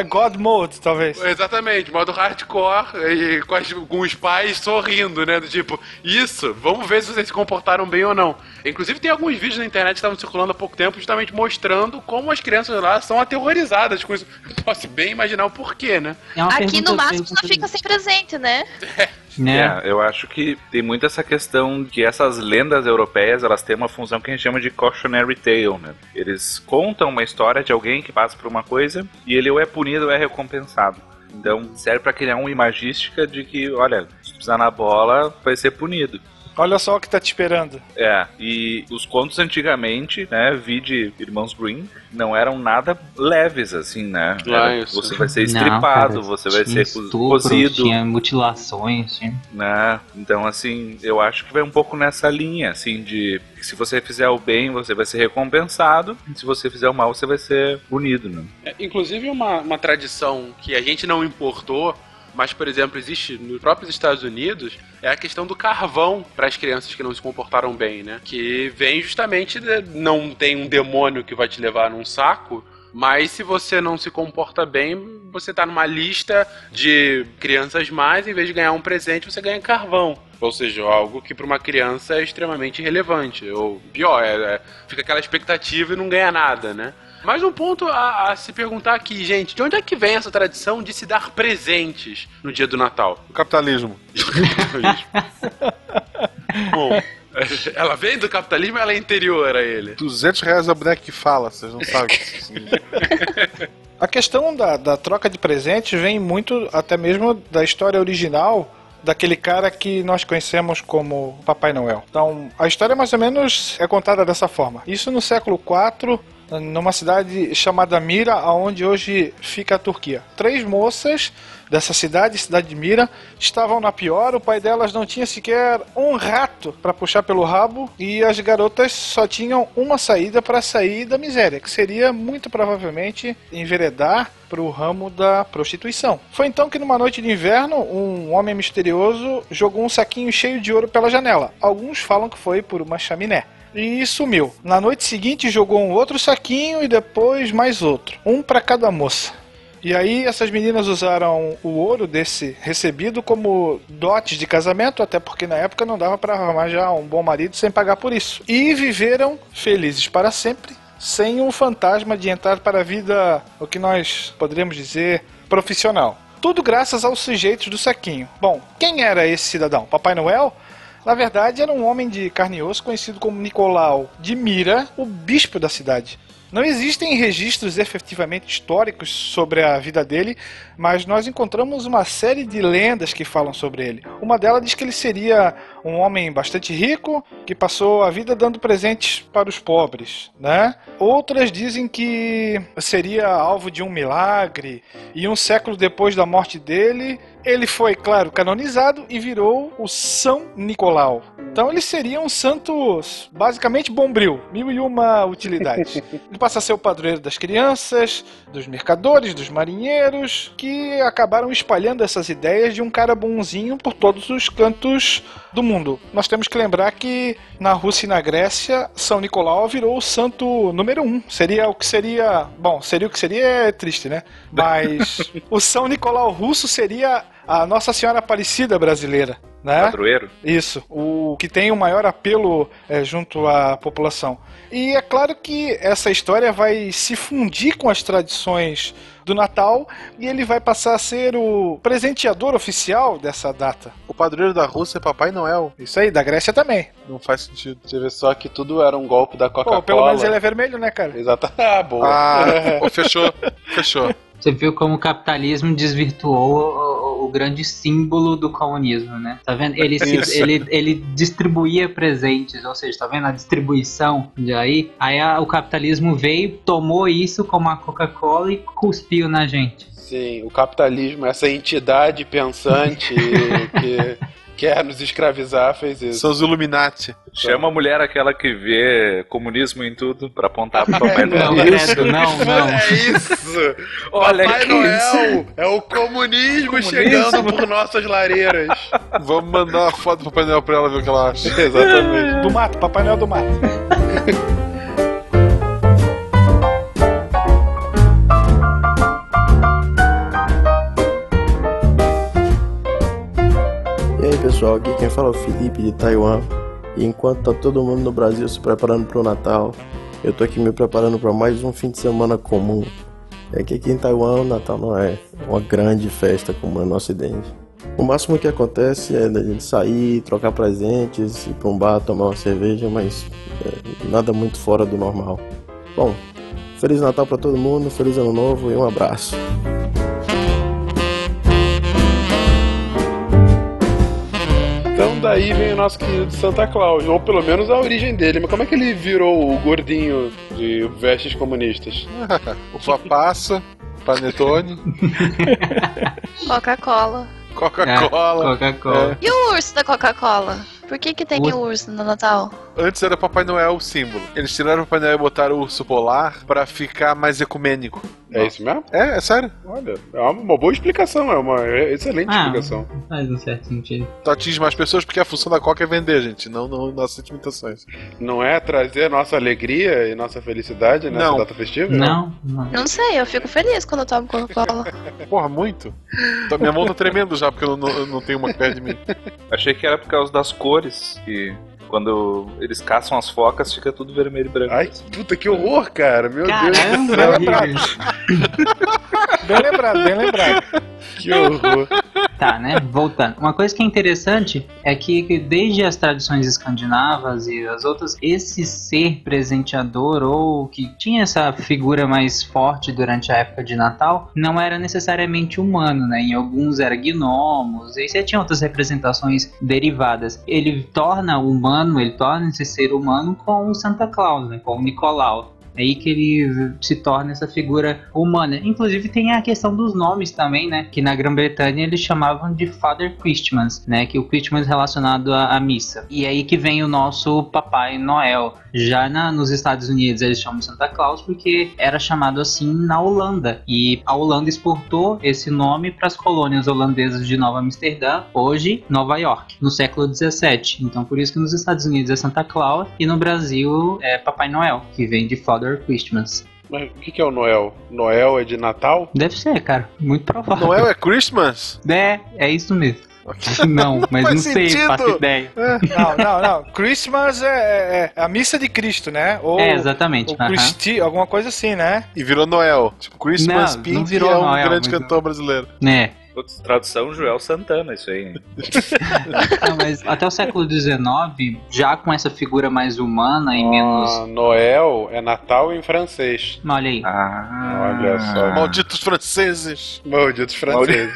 God Mode, talvez. Exatamente, modo hardcore e com, as- com os pais sorrindo, né? Do tipo, isso, vamos ver se vocês se comportaram bem ou não. Inclusive, tem alguns vídeos na internet que estavam circulando há pouco tempo, justamente mostrando como as crianças lá são aterrorizadas com isso. Posso bem imaginar o porquê, né? É Aqui no máximo não fica sem presente, né? Né? É, eu acho que tem muito essa questão que essas lendas europeias, elas têm uma função que a gente chama de cautionary tale, né? Eles contam uma história de alguém que passa por uma coisa e ele ou é punido ou é recompensado. Então serve pra criar uma imagística de que, olha, se pisar na bola, vai ser punido. Olha só o que tá te esperando. É, e os contos antigamente, né, vi de Irmãos Green, não eram nada leves, assim, né? Ah, Era- isso. Você vai ser Não, estripado, cara, você vai ser estupro, cozido. Tinha mutilações, tinha... né? Então, assim, eu acho que vai um pouco nessa linha, assim, de que se você fizer o bem, você vai ser recompensado, e se você fizer o mal, você vai ser punido, né? É, inclusive, uma, uma tradição que a gente não importou, mas, por exemplo, existe nos próprios Estados Unidos, é a questão do carvão para as crianças que não se comportaram bem, né? Que vem justamente de, não tem um demônio que vai te levar num saco, Mas se você não se comporta bem, você tá numa lista de crianças mais, em vez de ganhar um presente, você ganha carvão. Ou seja, algo que para uma criança é extremamente irrelevante. Ou pior, é, é- fica aquela expectativa e não ganha nada, né? Mais um ponto a, a se perguntar aqui, gente, de onde é que vem essa tradição de se dar presentes no dia do Natal? O capitalismo. Bom, ela vem do capitalismo ou ela é interior a ele? 200 reais a boneca que fala, vocês não sabem. A questão da, da troca de presentes vem muito até mesmo da história original daquele cara que nós conhecemos como Papai Noel. Então, a história mais ou menos é contada dessa forma. Isso no século IV, numa cidade chamada Mira, aonde hoje fica a Turquia. Três moças dessa cidade, cidade de Mira, estavam na pior. O pai delas não tinha sequer um rato para puxar pelo rabo e as garotas só tinham uma saída para sair da miséria, que seria muito provavelmente enveredar para o ramo da prostituição. Foi então que numa noite de inverno, um homem misterioso jogou um saquinho cheio de ouro pela janela. Alguns falam que foi por uma chaminé e sumiu. Na noite seguinte jogou um outro saquinho e depois mais outro, um para cada moça. E aí essas meninas usaram o ouro desse recebido como dotes de casamento, até porque na época não dava para arrumar já um bom marido sem pagar por isso. E viveram felizes para sempre, sem um fantasma de entrar para a vida, o que nós poderíamos dizer, profissional. Tudo graças aos sujeitos do saquinho. Bom, quem era esse cidadão? Papai Noel? Na verdade, era um homem de carne e osso conhecido como Nicolau de Mira, o bispo da cidade. Não existem registros efetivamente históricos sobre a vida dele, mas nós encontramos uma série de lendas que falam sobre ele. Uma delas diz que ele seria um homem bastante rico que passou a vida dando presentes para os pobres, né? Outras dizem que seria alvo de um milagre e um século depois da morte dele, ele foi, claro, canonizado e virou o São Nicolau. Então ele seria um santo basicamente bombril, mil e uma utilidades. ele passa a ser o padroeiro das crianças, dos mercadores, dos marinheiros, que acabaram espalhando essas ideias de um cara bonzinho por todos os cantos do mundo. Nós temos que lembrar que na Rússia e na Grécia, São Nicolau virou o santo número um. Seria o que seria. Bom, seria o que seria é triste, né? Mas o São Nicolau russo seria a Nossa Senhora Aparecida brasileira. Né? Padroeiro? Isso, o que tem o maior apelo é, junto à população. E é claro que essa história vai se fundir com as tradições do Natal e ele vai passar a ser o presenteador oficial dessa data. O padroeiro da Rússia é Papai Noel. Isso aí, da Grécia também. Não faz sentido. Você vê só que tudo era um golpe da Coca-Cola. Pelo menos ele é vermelho, né, cara? Exato. Ah, boa. Ah, fechou. Fechou. Você viu como o capitalismo desvirtuou o, o grande símbolo do comunismo, né? Tá vendo? Ele, se- ele, ele distribuía presentes, ou seja, tá vendo a distribuição de aí? Aí a- o capitalismo veio, tomou isso como a Coca-Cola e cuspiu na gente. Sim, o capitalismo, essa entidade pensante que quer nos escravizar, fez isso. São os Illuminati. Chama a mulher aquela que vê comunismo em tudo pra apontar pro Papai Noel. Não, credo, não, não. É isso! Olha Papai Noel é o comunismo, chegando por nossas lareiras. Vamos mandar uma foto do Papai Noel pra ela ver o que ela acha. Exatamente. Do mato, Papai Noel do mato. pessoal, aqui quem fala é o Felipe de Taiwan. E enquanto tá todo mundo no Brasil se preparando para o Natal, eu tô aqui me preparando para mais um fim de semana comum. É que aqui em Taiwan o Natal não é uma grande festa como é no Ocidente. O máximo que acontece é da gente sair, trocar presentes, ir pra um bar, tomar uma cerveja, mas é, nada muito fora do normal. Bom, Feliz Natal para todo mundo, Feliz Ano Novo e um abraço. Daí vem o nosso querido Santa Claus, ou pelo menos a origem dele. Mas como é que ele virou o gordinho de vestes comunistas? Uva passa, panetone, Coca-Cola. Coca-Cola. É, Coca-Cola. E o urso da Coca-Cola? Por que que tem Urso. o urso no Natal? Antes era Papai Noel o símbolo. Eles tiraram o Papai Noel e botaram o urso polar pra ficar mais ecumênico. É isso mesmo? É, é sério. Olha, é uma, boa explicação, é uma excelente Ah. explicação. Faz um certo sentido. Tu atinge mais pessoas porque a função da Coca é vender, gente, não, não nossas imitações. Não é trazer nossa alegria e nossa felicidade nessa Não. data festiva? Não, não. Eu não sei, eu fico feliz quando eu tomo Coca-Cola. Porra, muito? Minha mão tá tremendo já porque eu não, eu não tenho uma perto de mim. Achei que era por causa das cores. Que quando eles caçam as focas, fica tudo vermelho e branco. Ai, puta que horror, cara. Meu Caramba, Deus. Bem lembrado. bem lembrado, bem lembrado. Que horror. Tá, né? Voltando. Uma coisa que é interessante é que que desde as tradições escandinavas e as outras, esse ser presenteador ou que tinha essa figura mais forte durante a época de Natal não era necessariamente humano, né? Em alguns era gnomos, e você tinha outras representações derivadas. Ele torna humano, ele torna esse ser humano com o Santa Claus, né? Com o Nicolau. É aí que ele se torna essa figura humana. Inclusive tem a questão dos nomes também, né? Que na Grã-Bretanha eles chamavam de Father Christmas, né? Que o Christmas relacionado à, à missa. E aí que vem o nosso Papai Noel. Já na- nos Estados Unidos eles chamam Santa Claus porque era chamado assim na Holanda. E a Holanda exportou esse nome para as colônias holandesas de Nova Amsterdã, hoje Nova York, no século 17. Então por isso que nos Estados Unidos é Santa Claus e no Brasil é Papai Noel, que vem de Father Christmas. Mas o que, que é o Noel? Noel é de Natal? Deve ser, cara. Muito provável. Noel é Christmas? É, é isso mesmo. Não, mas Faz não sei, sentido. faço ideia. Não, não, não. Christmas é, é a missa de Cristo, né? Ou, É, exatamente, Ou aham. Christi, alguma coisa assim, né? E virou Noel. Tipo, Christmas Não, Pink não virou é um Noel, grande cantor brasileiro. Né. Putz, Tradução Joel Santana, isso aí. Não, mas até o século XIX, já com essa figura mais humana e menos. Ah, Noel é Natal em francês. Olha aí. Ah, Olha só. Malditos franceses. Malditos franceses.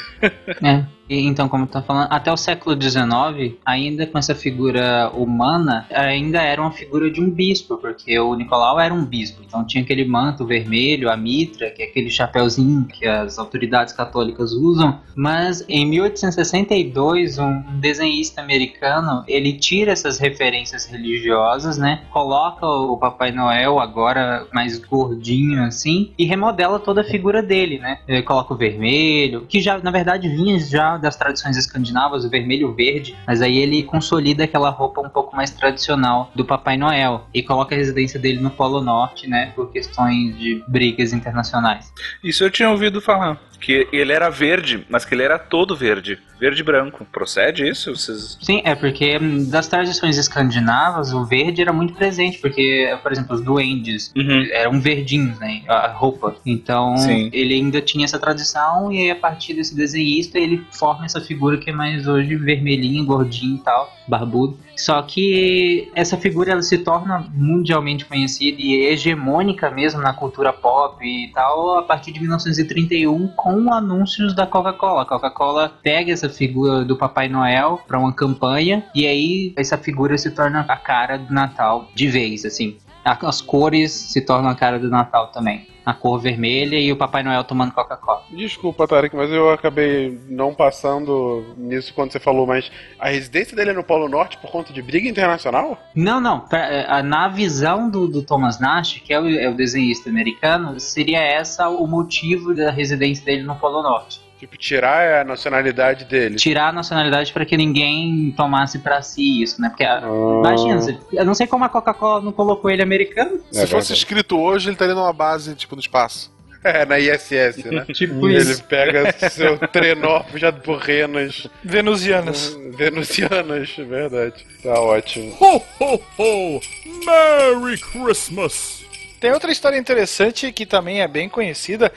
É. Então, como tá falando, até o século XIX, ainda com essa figura humana, ainda era uma figura de um bispo, porque o Nicolau era um bispo. Então tinha aquele manto vermelho, a mitra, que é aquele chapéuzinho que as autoridades católicas usam. Mas em 1862, um desenhista americano, ele tira essas referências religiosas, né? Coloca o Papai Noel agora mais gordinho assim e remodela toda a figura dele, né? Ele coloca o vermelho, que já na verdade vinha já das tradições escandinavas, o vermelho verde, mas aí ele consolida aquela roupa um pouco mais tradicional do Papai Noel e coloca a residência dele no Polo Norte, né? Por questões de brigas internacionais. Isso eu tinha ouvido falar. Que ele era verde, mas que ele era todo verde. Verde e branco. Procede isso? Vocês... Sim, é porque das tradições escandinavas o verde era muito presente, porque, por exemplo, os duendes eram verdinhos, né? A roupa. Então Sim. ele ainda tinha essa tradição, e aí a partir desse desenhista ele forma essa figura que é mais hoje vermelhinho, gordinho e tal, barbudo. Só que essa figura ela se torna mundialmente conhecida e hegemônica mesmo na cultura pop e tal a partir de 1931 com anúncios da Coca-Cola. A Coca-Cola pega essa figura do Papai Noel para uma campanha e aí essa figura se torna a cara do Natal de vez, assim. As cores se tornam a cara do Natal também. A cor vermelha e o Papai Noel tomando Coca-Cola. Desculpa, Tarek, mas eu acabei não passando nisso quando você falou, mas a residência dele é no Polo Norte por conta de briga internacional? Não, não. pra- é, Na visão do, do Thomas Nash, que é o, é o desenhista americano, seria essa o motivo da residência dele no Polo Norte. Tipo, tirar a nacionalidade dele. Tirar a nacionalidade para que ninguém tomasse pra si isso, né? Porque, ah, imagina, você- eu não sei como a Coca-Cola não colocou ele americano. Se fosse escrito hoje, ele estaria numa base, tipo, no espaço. É, na ISS, né? Tipo Ele isso. pega seu trenó puxado por renas venusianas. Venusianas, verdade. Tá ótimo. Ho, ho, ho! Merry Christmas! Tem outra história interessante que também é bem conhecida,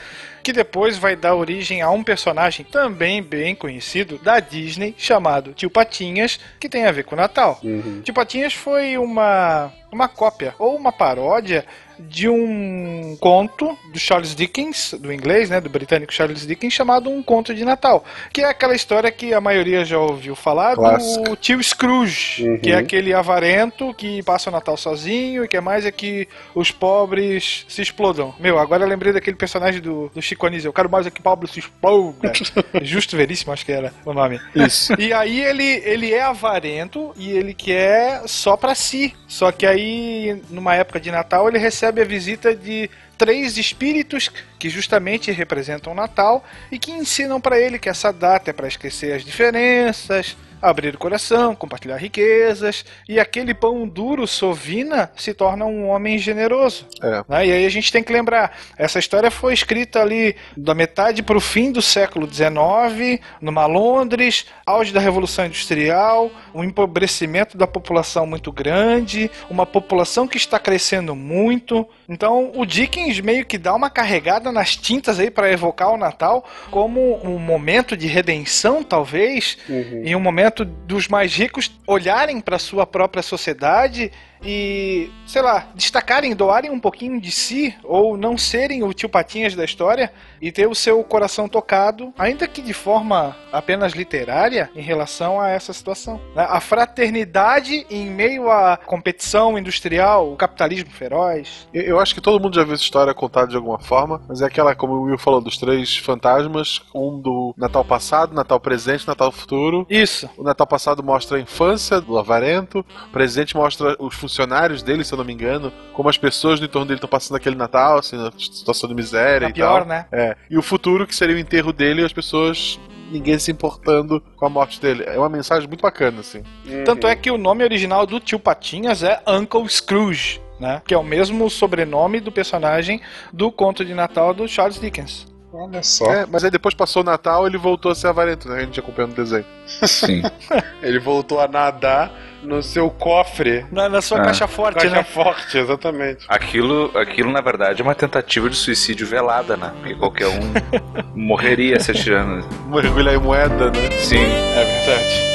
que depois vai dar origem a um personagem também bem conhecido da Disney, chamado Tio Patinhas, que tem a ver com o Natal. Tio Patinhas foi uma, uma cópia ou uma paródia de um conto do Charles Dickens, do inglês, né, do britânico Charles Dickens, chamado Um Conto de Natal, que é aquela história que a maioria já ouviu falar do tio Scrooge, que é aquele avarento que passa o Natal sozinho e que é mais é que os pobres se explodam. Meu, agora eu lembrei daquele personagem do, do Chico Anísio. Eu quero mais é que Pablo se exploda. Justo Veríssimo, acho que era o nome. Isso. E aí ele, ele é avarento e ele quer só pra si. Só que aí, numa época de Natal, ele recebe a visita de três espíritos que justamente representam o Natal e que ensinam pra ele que essa data é pra esquecer as diferenças, abrir o coração, compartilhar riquezas e aquele pão duro sovina se torna um homem generoso. É. né? E aí a gente tem que lembrar, essa história foi escrita ali da metade para o fim do século XIX, numa Londres, auge da Revolução Industrial, um empobrecimento da população muito grande, uma população que está crescendo muito. Então o Dickens meio que dá uma carregada nas tintas aí para evocar o Natal como um momento de redenção, talvez, em um momento dos mais ricos olharem para sua própria sociedade e, sei lá, destacarem, doarem um pouquinho de si ou não serem o tio Patinhas da história e ter o seu coração tocado, ainda que de forma apenas literária, em relação a essa situação. A fraternidade em meio à competição industrial, o capitalismo feroz. Eu, eu acho que todo mundo já viu essa história contada de alguma forma, mas é aquela, como o Will falou, dos três fantasmas: um do Natal passado, Natal presente, Natal futuro. Isso. O Natal passado mostra a infância do avarento, o presente mostra os funcionários dele, se eu não me engano, como as pessoas no entorno dele estão passando aquele Natal, assim, na situação de miséria Na e pior, tal. né? É. E o futuro, que seria o enterro dele e as pessoas. Ninguém se importando com a morte dele. É uma mensagem muito bacana, assim. Tanto é que o nome original do tio Patinhas é Uncle Scrooge, né? Que é o mesmo sobrenome do personagem do conto de Natal do Charles Dickens. Olha só. É, mas aí depois passou o Natal ele voltou a ser avarento, né? A gente acompanhando o desenho. Sim. Ele voltou a nadar no seu cofre. Na, na sua Ah. caixa forte, Caixa né? forte, exatamente. Aquilo, aquilo, na verdade, é uma tentativa de suicídio velada, né? Porque qualquer um morreria se atirando. Mergulhar em moeda, né? Sim. É verdade.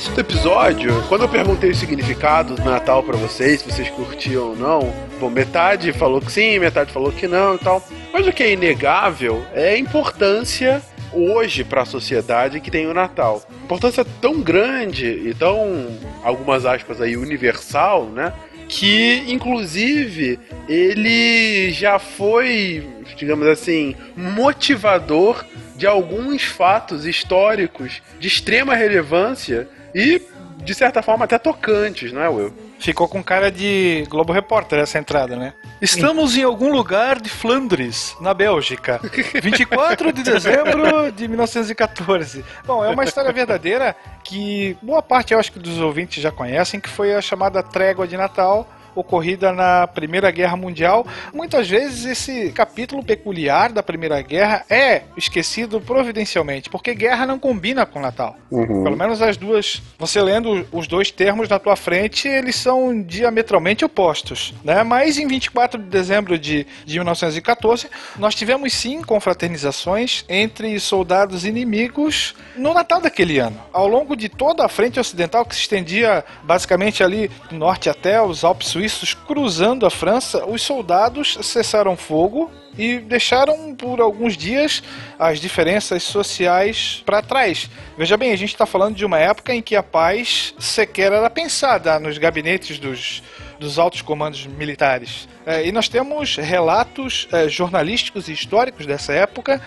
início do episódio, quando eu perguntei o significado do Natal pra vocês, se vocês curtiam ou não, bom, metade falou que sim, metade falou que não e tal. Mas o que é inegável é a importância hoje para a sociedade que tem o Natal. Importância tão grande e tão, algumas aspas aí, universal, né? Que, inclusive, ele já foi, digamos assim, motivador de alguns fatos históricos de extrema relevância e, de certa forma, até tocantes, não é, Will? Ficou com cara de Globo Repórter essa entrada, né? Estamos em algum lugar de Flandres, na Bélgica. 24 de dezembro de 1914. Bom, é uma história verdadeira que boa parte, eu acho que dos ouvintes já conhecem, que foi a chamada Trégua de Natal, ocorrida na Primeira Guerra Mundial. Muitas vezes esse capítulo peculiar da Primeira Guerra é esquecido providencialmente, porque guerra não combina com Natal. Pelo menos as duas, você lendo os dois termos na tua frente, eles são diametralmente opostos, né? Mas em 24 de dezembro de, de 1914, nós tivemos sim confraternizações entre soldados inimigos no Natal daquele ano. Ao longo de toda a frente ocidental que se estendia basicamente ali do norte até os Alpes suíços, cruzando a França, os soldados cessaram fogo e deixaram por alguns dias as diferenças sociais para trás. Veja bem, a gente está falando de uma época em que a paz sequer era pensada nos gabinetes dos, dos altos comandos militares. É, e nós temos relatos é, jornalísticos e históricos dessa época,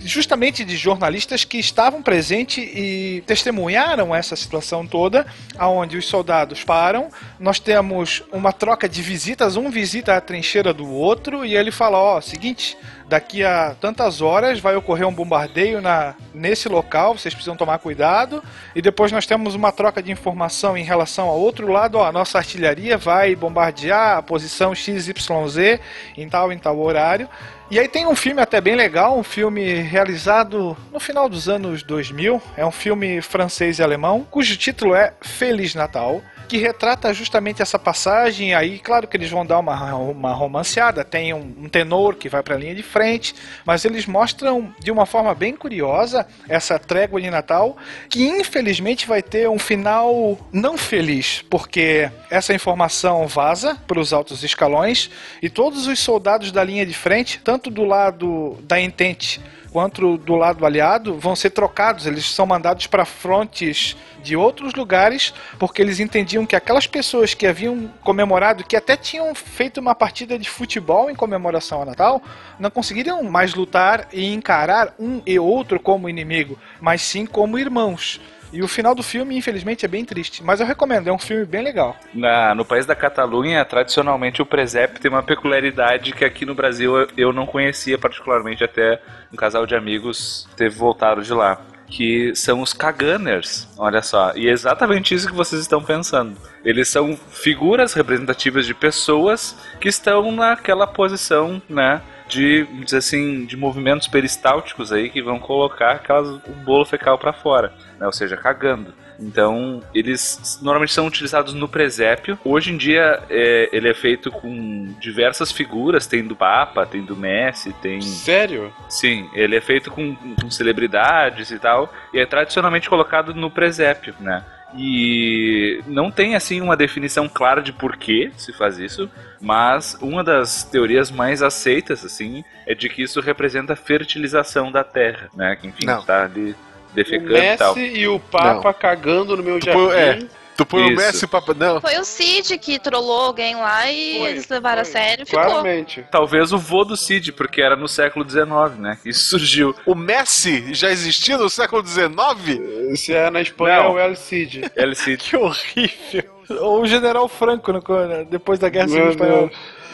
justamente de jornalistas que estavam presentes e testemunharam essa situação toda, aonde os soldados param, nós temos uma troca de visitas, um visita a trincheira do outro e ele fala, ó, seguinte, daqui a tantas horas vai ocorrer um bombardeio na, nesse local, vocês precisam tomar cuidado. E depois nós temos uma troca de informação em relação ao outro lado, ó, a nossa artilharia vai bombardear a posição XYZ em tal em tal horário. E aí tem um filme até bem legal, um filme realizado no final dos anos 2000, é um filme francês e alemão, cujo título é Feliz Natal que retrata justamente essa passagem. Aí, claro que eles vão dar uma, uma romanceada, tem um, um tenor que vai para a linha de frente, mas eles mostram de uma forma bem curiosa essa trégua de Natal, que infelizmente vai ter um final não feliz, porque essa informação vaza para os altos escalões e todos os soldados da linha de frente, tanto do lado da Entente quanto do lado aliado vão ser trocados, eles são mandados para frontes de outros lugares, porque eles entendiam que aquelas pessoas que haviam comemorado, que até tinham feito uma partida de futebol em comemoração ao Natal, não conseguiriam mais lutar e encarar um e outro como inimigo, mas sim como irmãos. E o final do filme, infelizmente, é bem triste. Mas eu recomendo, é um filme bem legal. Na, no país da Catalunha, tradicionalmente o presépio tem uma peculiaridade que aqui no Brasil eu, eu não conhecia particularmente até um casal de amigos teve voltado de lá. Que são os Kaganers, olha só. E é exatamente isso que vocês estão pensando. Eles são figuras representativas de pessoas que estão naquela posição, né? De, dizer assim, de movimentos peristálticos aí que vão colocar aquelas, o bolo fecal para fora, né? ou seja, cagando. Então, eles normalmente são utilizados no presépio. Hoje em dia, é, ele é feito com diversas figuras. Tem do Papa, tem do Messi, tem... Sério? Sim, ele é feito com, com celebridades e tal. E é tradicionalmente colocado no presépio, né? E não tem assim uma definição clara de por que se faz isso, mas uma das teorias mais aceitas assim é de que isso representa a fertilização da terra, né? Que enfim está ali defecando o Messi e tal. e o Papa Não. cagando no meu põe- jardim. é, tu põe o Isso. Messi pra. Não. Foi o Cid que trollou alguém lá e eles levaram a sério e ficou. Claramente. Talvez o vô do Cid, porque era no século XIX, né? que Isso surgiu. O Messi já existia no século XIX? Se é na Espanha, Não. é o El Cid. El Cid. Que horrível. Ou o General Franco, depois da Guerra Civil Espanhola.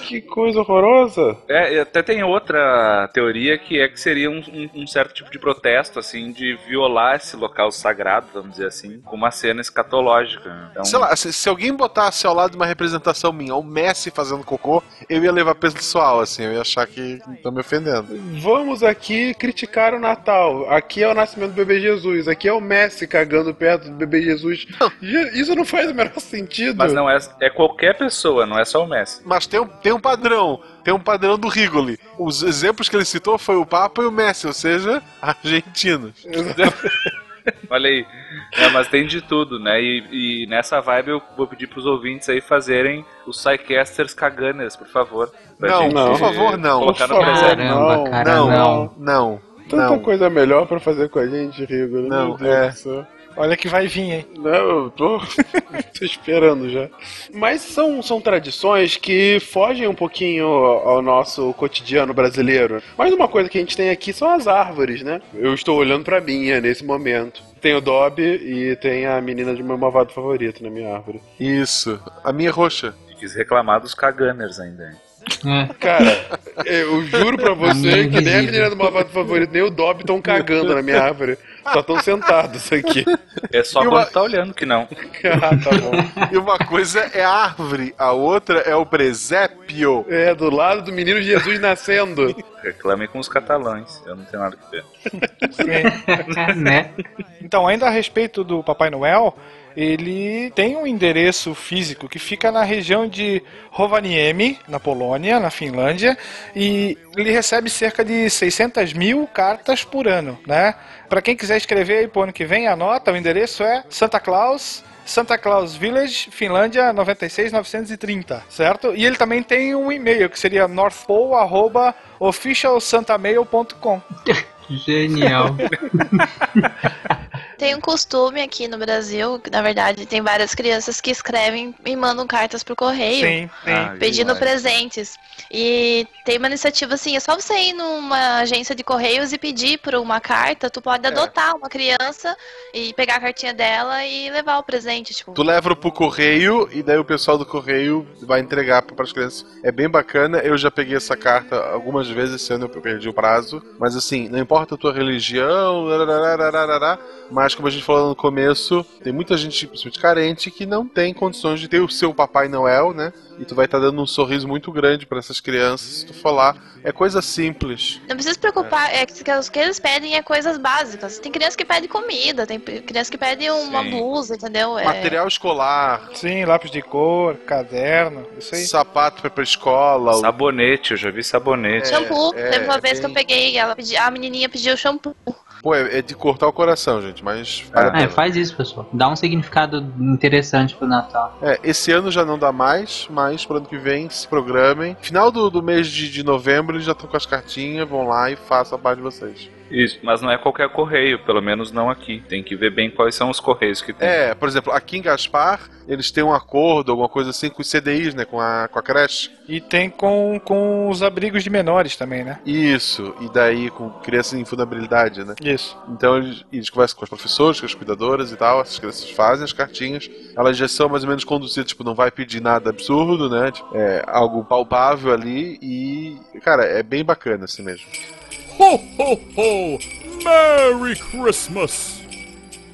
Que coisa horrorosa. É, e até tem outra teoria que é que seria um, um- um certo tipo de protesto, assim, de violar esse local sagrado, vamos dizer assim, com uma cena escatológica. né? Então, Sei lá, se, se alguém botasse ao lado de uma representação minha, o Messi fazendo cocô, eu ia levar pessoal, assim, eu ia achar que estão me ofendendo. Vamos aqui criticar o Natal. Aqui é o nascimento do bebê Jesus. Aqui é o Messi cagando perto do bebê Jesus. Je- Isso não faz o menor sentido. Mas não é, é qualquer pessoa, não é só o Messi. Mas tem um, tem um padrão, tem um padrão do Rigoli. Os exemplos que ele citou foi o Papa e o Messi, ou seja, argentinos. Olha aí. É, mas tem de tudo, né? E, e nessa vibe eu vou pedir pros ouvintes aí fazerem os Psycasters Caganers, por favor. Não, gente por favor, não. Colocar Por no favor, presépio. não, cara, não, não. não, Tanta não. coisa melhor pra fazer com a gente, Rigo. Não, Meu Deus é. Olha que vai vir, hein? Não, eu tô, tô esperando já. Mas são, são tradições que fogem um pouquinho ao nosso cotidiano brasileiro. Mas uma coisa que a gente tem aqui são as árvores, né? Eu estou olhando pra minha nesse momento. Tem o Dobby e tem a menina de meu malvado favorito na minha árvore. Isso. A minha é roxa. E quis reclamar dos Caganers ainda. hein? É. Cara, eu juro pra você que nem a menina do malvado favorito, nem o Dobby estão cagando na minha árvore. Só estão sentados aqui. É só E quando uma- tá olhando que não. Ah, tá bom. E uma coisa é a árvore, a outra é o presépio. É, do lado do menino Jesus nascendo. Reclamem com os catalães. Eu não tenho nada que ver. né? Então, ainda a respeito do Papai Noel, ele tem um endereço físico que fica na região de Rovaniemi, na Polônia, na Finlândia, e ele recebe cerca de 600 mil cartas por ano, né? Para quem quiser escrever aí pro ano que vem, anota, o endereço é Santa Claus, Santa Claus Village, Finlândia 96930, certo? E ele também tem um e-mail que seria northpole@officialsantamail.com. Genial. Tem um costume aqui no Brasil, que na verdade tem várias crianças que escrevem e mandam cartas pro correio. Sim, sim. Ah, pedindo demais. presentes. E tem uma iniciativa assim, é só você ir numa agência de correios e pedir por uma carta, tu pode adotar uma criança e pegar a cartinha dela e levar o presente, tipo. Tu leva pro correio e daí o pessoal do correio vai entregar para as crianças. É bem bacana. Eu já peguei essa carta algumas vezes esse ano eu perdi o prazo, mas assim, não importa a tua religião, larararararará, mas como a gente falou no começo, tem muita gente principalmente carente que não tem condições de ter o seu Papai Noel, né? E tu vai estar dando um sorriso muito grande para essas crianças se tu for lá. É coisa simples. Não precisa se preocupar, é. que o que eles pedem é coisas básicas. Tem criança que pede comida, tem criança que pede uma Sim. blusa, entendeu? É- Material escolar. Sim, lápis de cor, caderno, isso aí. Sapato pra ir pra escola. Sabonete, eu já vi sabonete. Shampoo. é, Teve uma é vez que eu bem- peguei, ela pedi, a menininha pediu shampoo. Pô, é, é de cortar o coração, gente, mas É, pena. faz isso, pessoal. Dá um significado interessante pro Natal. É, esse ano já não dá mais, mas pro ano que vem se programem. Final do, do mês de, de novembro eles já estão com as cartinhas, vão lá e façam a parte de vocês. Isso, mas não é qualquer correio, pelo menos não aqui. Tem que ver bem quais são os correios que tem. É, por exemplo, aqui em Gaspar, eles têm um acordo, alguma coisa assim, com os CDIs, né? Com a, com a creche. E tem com, com os abrigos de menores também, né? Isso, e daí com crianças em vulnerabilidade, né? Isso. Então eles, eles conversam com os professores, com as cuidadoras e tal, essas crianças fazem as cartinhas, elas já são mais ou menos conduzidas, tipo, não vai pedir nada absurdo, né? Tipo, é algo palpável ali e, cara, é bem bacana assim mesmo. Ho, ho, ho! Merry Christmas!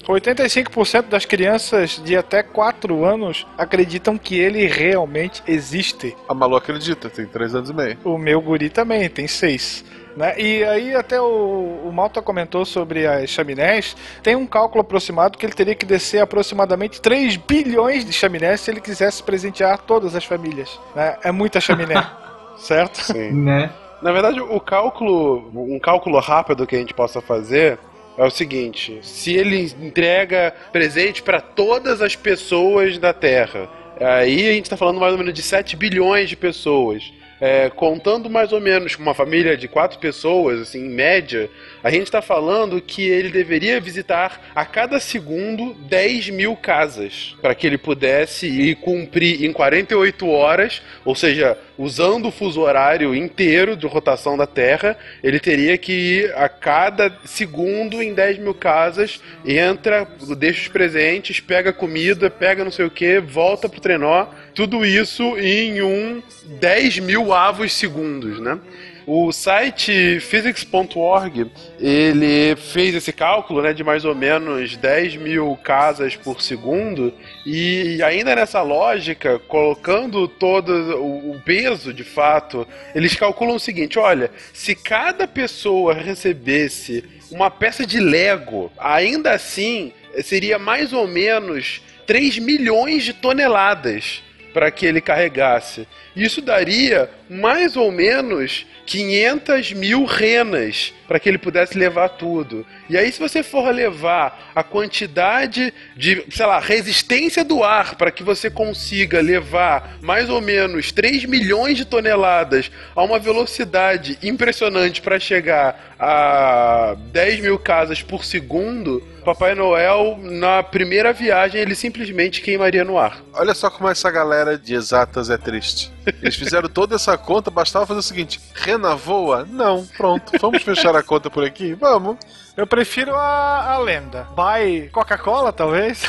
85% das crianças de até 4 anos acreditam que ele realmente existe. A Malu acredita, tem 3 anos e meio. O meu guri também, tem 6. Né? E aí até o, o Malta comentou sobre as chaminés, tem um cálculo aproximado que ele teria que descer aproximadamente 3 bilhões de chaminés se ele quisesse presentear todas as famílias. né? É muita chaminé, certo? Sim. Né? Na verdade, o cálculo, um cálculo rápido que a gente possa fazer é o seguinte: se ele entrega presente para todas as pessoas da Terra, aí a gente está falando mais ou menos de 7 bilhões de pessoas. É, contando mais ou menos com uma família de quatro pessoas, assim, em média, a gente está falando que ele deveria visitar a cada segundo 10 mil casas para que ele pudesse ir cumprir em 48 horas, ou seja, usando o fuso horário inteiro de rotação da Terra, ele teria que ir a cada segundo em 10 mil casas, entra, deixa os presentes, pega comida, pega não sei o que, volta pro trenó, tudo isso em um 10 mil avos segundos, né? O site physics.org ele fez esse cálculo né, de mais ou menos 10 mil casas por segundo e ainda nessa lógica, colocando todo o, peso de fato, eles calculam o seguinte: olha, se cada pessoa recebesse uma peça de Lego, ainda assim seria mais ou menos 3 milhões de toneladas para que ele carregasse. Isso daria mais ou menos 500 mil renas para que ele pudesse levar tudo. E aí, se você for levar a quantidade de, sei lá, resistência do ar para que você consiga levar mais ou menos 3 milhões de toneladas a uma velocidade impressionante para chegar a 10 mil casas por segundo, Papai Noel, na primeira viagem, ele simplesmente queimaria no ar. Olha só como essa galera de exatas é triste. Eles fizeram toda essa conta, bastava fazer o seguinte: Rena voa? Não, pronto. Vamos fechar a conta por aqui? Vamos. Eu prefiro a, a lenda. By Coca-Cola, talvez.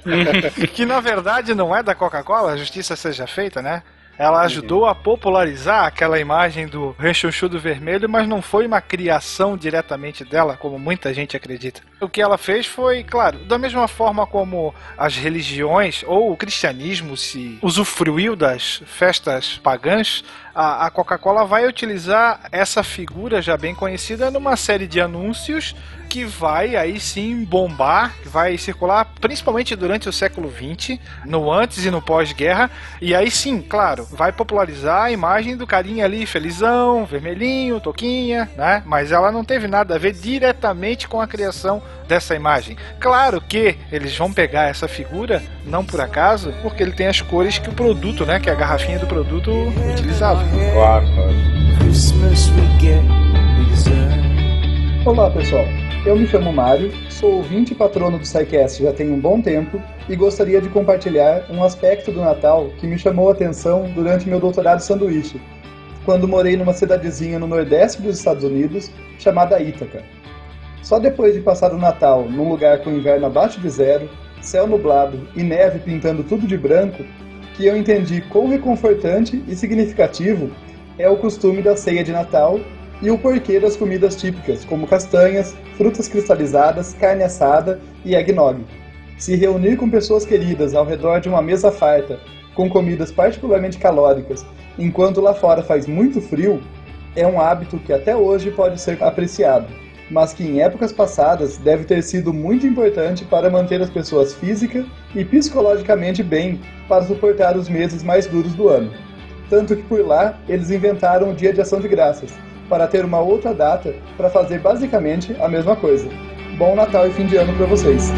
que na verdade não é da Coca-Cola, a justiça seja feita, né? Ela ajudou a popularizar aquela imagem do rechonchudo vermelho, mas não foi uma criação diretamente dela, como muita gente acredita. O que ela fez foi, claro, da mesma forma como as religiões ou o cristianismo se usufruiu das festas pagãs, a, a Coca-Cola vai utilizar essa figura já bem conhecida numa série de anúncios que vai aí sim bombar, vai circular principalmente durante o século XX, no antes e no pós-guerra, e aí sim, claro, vai popularizar a imagem do carinha ali felizão, vermelhinho, toquinha, né? Mas ela não teve nada a ver diretamente com a criação dessa imagem. Claro que eles vão pegar essa figura, não por acaso, porque ele tem as cores que o produto, né, que a garrafinha do produto utilizava. Olá pessoal, Eu me chamo Mário, sou ouvinte e patrono do SciCast já tem um bom tempo e gostaria de compartilhar um aspecto do Natal que me chamou a atenção durante meu doutorado sanduíche, quando morei numa cidadezinha no nordeste dos Estados Unidos chamada Ítaca. Só depois de passar o Natal num lugar com inverno abaixo de zero, céu nublado e neve pintando tudo de branco, que eu entendi quão reconfortante e significativo é o costume da ceia de Natal e o porquê das comidas típicas, como castanhas, frutas cristalizadas, carne assada e eggnog. Se reunir com pessoas queridas ao redor de uma mesa farta, com comidas particularmente calóricas, enquanto lá fora faz muito frio, é um hábito que até hoje pode ser apreciado, mas que em épocas passadas deve ter sido muito importante para manter as pessoas física e psicologicamente bem para suportar os meses mais duros do ano. Tanto que por lá eles inventaram o Dia de Ação de Graças, para ter uma outra data para fazer basicamente a mesma coisa. Bom Natal e fim de ano para vocês!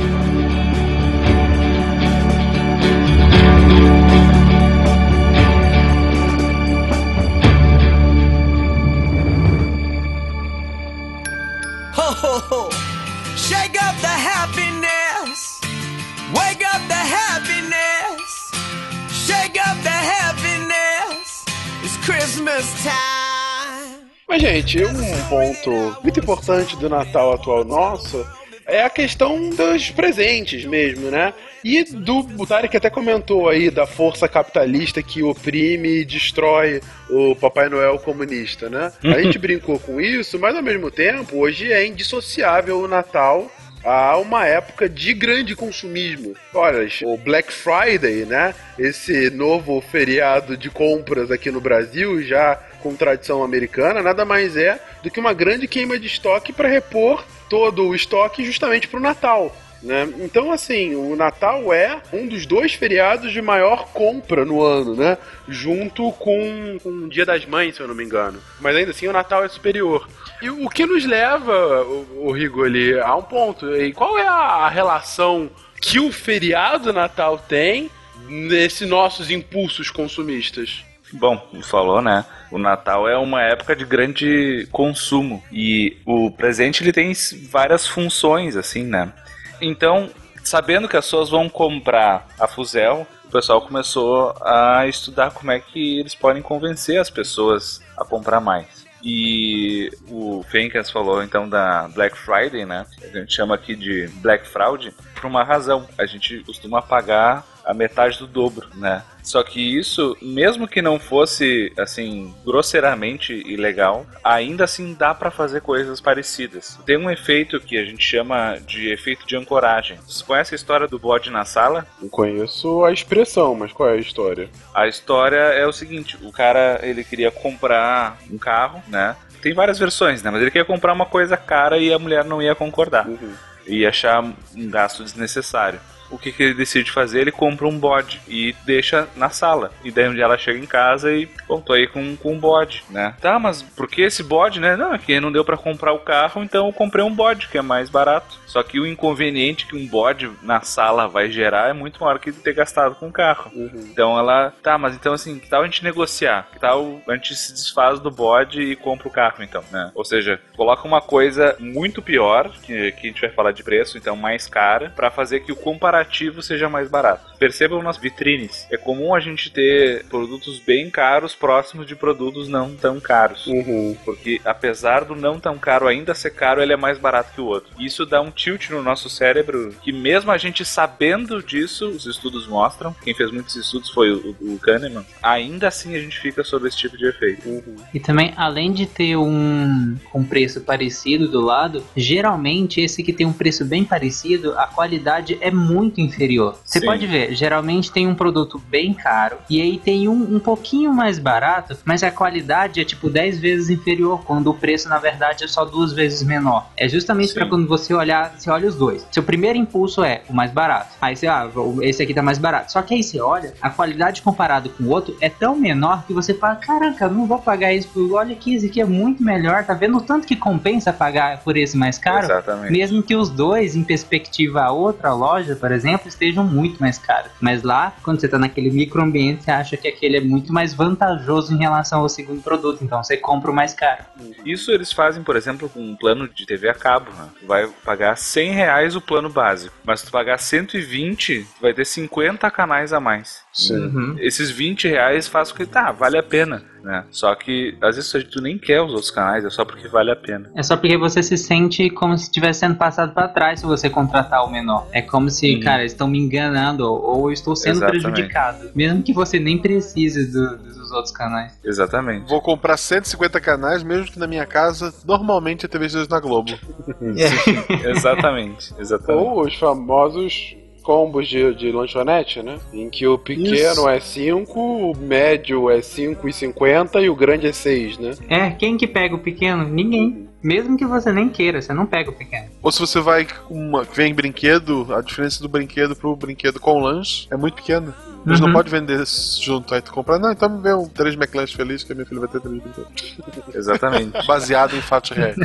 Mas, gente, um ponto muito importante do Natal atual nosso é a questão dos presentes mesmo, né? E do o Tarek até comentou aí da força capitalista que oprime e destrói o Papai Noel comunista, né? A gente brincou com isso, mas ao mesmo tempo, hoje é indissociável o Natal a uma época de grande consumismo. Olha, o Black Friday, né? Esse novo feriado de compras aqui no Brasil, já com tradição americana, nada mais é do que uma grande queima de estoque para repor todo o estoque justamente para o Natal. Né? Então, assim, o Natal é um dos dois feriados de maior compra no ano, né? Junto com, com o Dia das Mães, se eu não me engano. Mas ainda assim, o Natal é superior. E o que nos leva, o, o Rigoli, a um ponto. E qual é a relação que o feriado Natal tem nesses nossos impulsos consumistas? Bom, falou, né? O Natal é uma época de grande consumo e o presente ele tem várias funções, assim, né? Então, sabendo que as pessoas vão comprar a Fuzel, o pessoal começou a estudar como é que eles podem convencer as pessoas a comprar mais. E o Fencas falou então da Black Friday, né? A gente chama aqui de Black Fraud por uma razão. A gente costuma pagar a metade do dobro, né? Só que isso, mesmo que não fosse assim grosseiramente ilegal, ainda assim dá para fazer coisas parecidas. Tem um efeito que a gente chama de efeito de ancoragem. Você conhece a história do bode na sala? Eu conheço a expressão, mas qual é a história? A história é o seguinte: o cara ele queria comprar um carro, né? Tem várias versões, né? Mas ele queria comprar uma coisa cara e a mulher não ia concordar. Uhum. Ia achar um gasto desnecessário o que, que ele decide fazer? Ele compra um bode e deixa na sala. E daí um dia ela chega em casa e, bom, tô aí com, com um bode, né? Tá, mas por que esse bode, né? Não, é que não deu para comprar o carro, então eu comprei um bode, que é mais barato. Só que o inconveniente que um bode na sala vai gerar é muito maior que ter gastado com o carro. Uhum. Então ela, tá, mas então assim, que tal a gente negociar? Que tal a gente se desfaz do bode e compra o carro, então, né? Ou seja, coloca uma coisa muito pior, que, que a gente vai falar de preço, então mais cara, para fazer que o comparativo seja mais barato. Percebam nas vitrines, é comum a gente ter produtos bem caros próximos de produtos não tão caros. Uhum. Porque apesar do não tão caro ainda ser caro, ele é mais barato que o outro. Isso dá um tilt no nosso cérebro que mesmo a gente sabendo disso, os estudos mostram, quem fez muitos estudos foi o, o Kahneman, ainda assim a gente fica sob esse tipo de efeito. Uhum. E também, além de ter um, um preço parecido do lado, geralmente esse que tem um preço bem parecido, a qualidade é muito inferior. Você Sim. pode ver, geralmente tem um produto bem caro e aí tem um, um pouquinho mais barato, mas a qualidade é tipo 10 vezes inferior, quando o preço na verdade é só duas vezes menor. É justamente para quando você olhar, você olha os dois. Seu primeiro impulso é o mais barato. Aí você, ah, esse aqui tá mais barato. Só que aí você olha, a qualidade comparado com o outro é tão menor que você fala, caraca, não vou pagar isso, por- olha aqui, esse aqui é muito melhor, tá vendo o tanto que compensa pagar por esse mais caro? Exatamente. Mesmo que os dois, em perspectiva a outra loja, por exemplo, estejam muito mais caros. Mas lá, quando você tá naquele microambiente, você acha que aquele é muito mais vantajoso em relação ao segundo produto. Então você compra o mais caro. Isso eles fazem, por exemplo, com um plano de TV a cabo. Né? Tu vai pagar 100 reais o plano básico, mas se tu pagar 120, tu vai ter 50 canais a mais. Sim. Esses 20 reais faz com que, tá, vale a pena. Né? Só que às vezes tu nem quer os outros canais, é só porque vale a pena. É só porque você se sente como se estivesse sendo passado para trás se você contratar o menor. É como se, Uhum. cara, estão me enganando ou, eu estou sendo Exatamente. prejudicado. Mesmo que você nem precise do- dos outros canais. Exatamente. Vou comprar 150 canais, mesmo que na minha casa, normalmente é TV 2 na Globo. exatamente, exatamente. Ou os famosos combos de, de lanchonete, né? Em que o pequeno Isso. é 5, o médio é 5,50 e o grande é 6, né? É, quem que pega o pequeno? Ninguém. Mesmo que você nem queira, você não pega o pequeno. Ou se você vai com uma, vem brinquedo, a diferença do brinquedo pro brinquedo com lanche é muito pequena. Eles não Uhum. podem vender junto, aí tu compra, não, então me vê um 3 McLanche feliz que a minha filha vai ter 3 brinquedos. Exatamente. Baseado em fatos reais.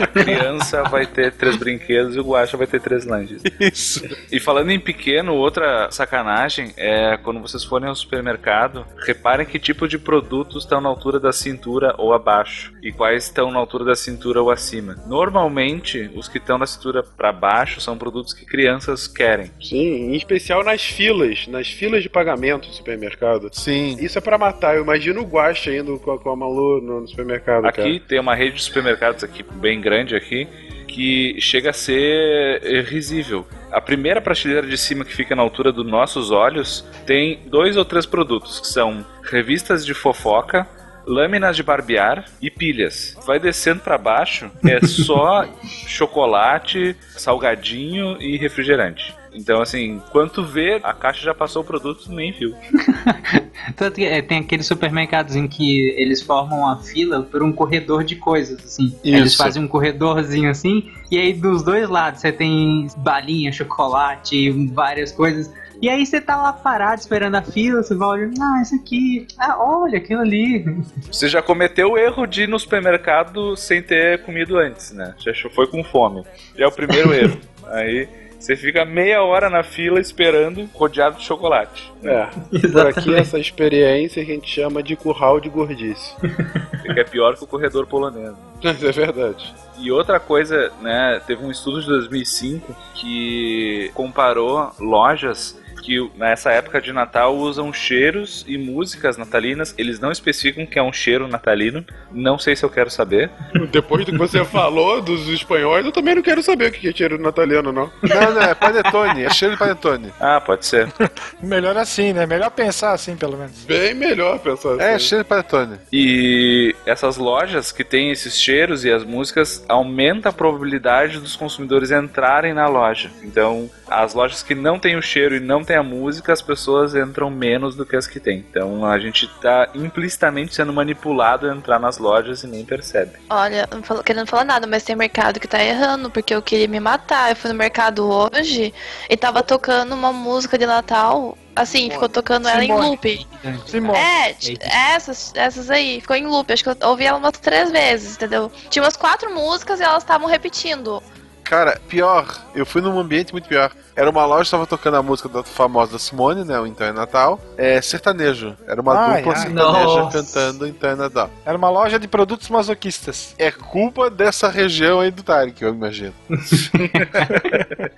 A criança vai ter três brinquedos e o Guaxa vai ter três lanches. Isso. E falando em pequeno, outra sacanagem é quando vocês forem ao supermercado, reparem que tipo de produtos estão na altura da cintura ou abaixo e quais estão na altura da cintura ou acima. Normalmente, os que estão na cintura para baixo são produtos que crianças querem. Sim, em especial nas filas, nas filas de pagamento do supermercado. Sim. Isso é pra matar. Eu imagino o Guaxa indo com a, com a Malu no, no supermercado, Aqui tem uma rede de supermercados aqui bem grande aqui que chega a ser risível. A primeira prateleira de cima que fica na altura dos nossos olhos tem dois ou três produtos que são revistas de fofoca, lâminas de barbear e pilhas. Vai descendo pra baixo é só chocolate, salgadinho e refrigerante. Então, assim, quando vê, a caixa já passou o produto, nem viu. Tanto que é, tem aqueles supermercados em que eles formam uma fila por um corredor de coisas, assim. Eles Isso. fazem um corredorzinho assim, e aí dos dois lados você tem balinha, chocolate, várias coisas. E aí você tá lá parado esperando a fila, você vai olhando, ah, isso aqui, ah, olha, aquilo ali. Você já cometeu o erro de ir no supermercado sem ter comido antes, né? Já foi com fome. Já é o primeiro erro. Aí você fica meia hora na fila esperando, rodeado de chocolate. É, por aqui essa experiência que a gente chama de curral de gordice. Que é pior que o corredor polonês. Mas é verdade. E outra coisa, né, teve um estudo de 2005 que comparou lojas que nessa época de Natal usam cheiros e músicas natalinas. Eles não especificam que é um cheiro natalino. Não sei se eu quero saber. Depois do que você falou dos espanhóis, eu também não quero saber o que é cheiro natalino, não. Não, não, é panetone, é cheiro de panetone. Ah, pode ser. Melhor assim, né? Melhor pensar assim, pelo menos. Bem melhor pensar É, assim. cheiro de panetone. E essas lojas que têm esses cheiros e as músicas aumenta a probabilidade dos consumidores entrarem na loja. Então, as lojas que não têm o cheiro e não têm a música, as pessoas entram menos do que as que têm. Então, a gente tá implicitamente sendo manipulado a entrar nas lojas e nem percebe. Olha, não falo- querendo falar nada, mas tem mercado que tá errando, porque eu queria me matar. Eu fui no mercado hoje e tava tocando uma música de Natal. Assim, ficou tocando ela em Simone. loop. Simone. É, t- essas, essas aí, ficou em loop. Acho que eu ouvi ela umas três vezes, entendeu? Tinha umas quatro músicas e elas estavam repetindo. Cara, pior, eu fui num ambiente muito pior. Era uma loja que tava tocando a música da famosa da Simone, né? O Então é Natal. É sertanejo. Era uma Ai, dupla ai. sertaneja Nossa. cantando Então é Natal. Era uma loja de produtos masoquistas. É culpa dessa região aí do Tarek, eu imagino.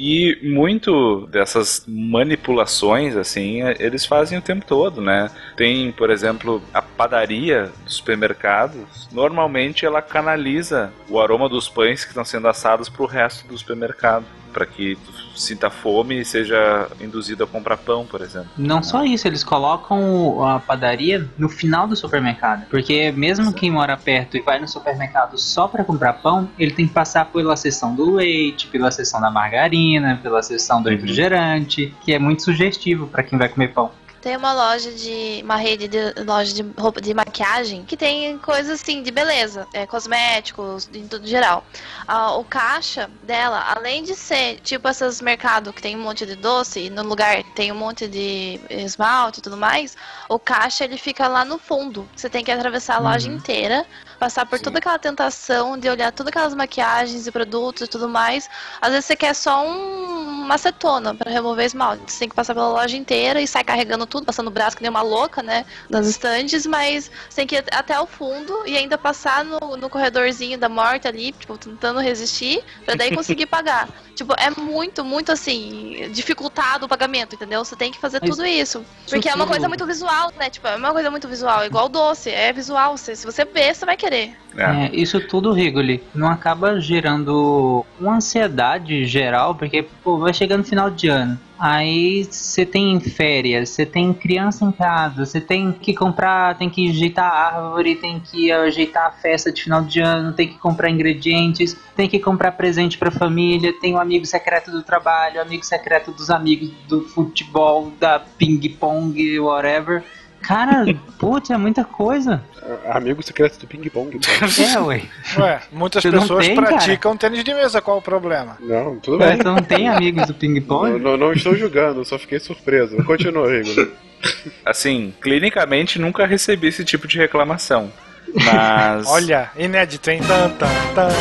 E muito dessas manipulações, assim, é- eles fazem o tempo todo, né? Tem, por exemplo, a padaria dos supermercados. Normalmente ela canaliza o aroma dos pães que estão sendo assados pro resto do supermercado. Para que tu sinta fome e seja induzido a comprar pão, por exemplo. Não só isso, eles colocam a padaria no final do supermercado. Porque mesmo quem mora perto e vai no supermercado só para comprar pão, ele tem que passar pela seção do leite, pela seção da margarina, pela seção do refrigerante, que é muito sugestivo para quem vai comer pão. Tem uma loja de. uma rede de loja de roupa de maquiagem que tem coisas assim de beleza, é, cosméticos, em tudo geral. Ah, o caixa dela, além de ser tipo esses mercados que tem um monte de doce e no lugar tem um monte de esmalte e tudo mais, o caixa ele fica lá no fundo. Você tem que atravessar a loja Uhum. inteira, passar por toda aquela tentação de olhar todas aquelas maquiagens e produtos e tudo mais. Às vezes você quer só um uma acetona pra remover esmalte. Você tem que passar pela loja inteira e sai carregando tudo, passando o braço que nem uma louca, né? Nas estantes, mas você tem que ir até o fundo e ainda passar no, no corredorzinho da morte ali, tipo, tentando resistir, pra daí conseguir pagar. Tipo, é muito, muito assim, dificultado o pagamento, entendeu? Você tem que fazer Mas tudo isso. Porque é uma coisa muito visual, né? Tipo, é uma coisa muito visual, igual doce, é visual. Se, se você ver, você vai querer. É, isso tudo, Rigoli, não acaba gerando uma ansiedade geral, porque pô, vai chegando final de ano. Aí você tem férias, você tem criança em casa, você tem que comprar, tem que ajeitar a árvore, tem que ajeitar a festa de final de ano, tem que comprar ingredientes, tem que comprar presente pra família, tem o amigo secreto do trabalho, amigo secreto dos amigos do futebol, da ping-pong, whatever. Cara, putz, é muita coisa. Amigo secreto do Ping Pong. É, ué. Ué, muitas não pessoas tem, praticam tênis de mesa, qual o problema? Não, tudo bem. Você não tem amigos do ping-pong? Não, não, não estou julgando, só fiquei surpreso. Continua, Rigor. Assim, clinicamente nunca recebi esse tipo de reclamação. Mas. Olha, inédito, hein? Tan, tan, tan.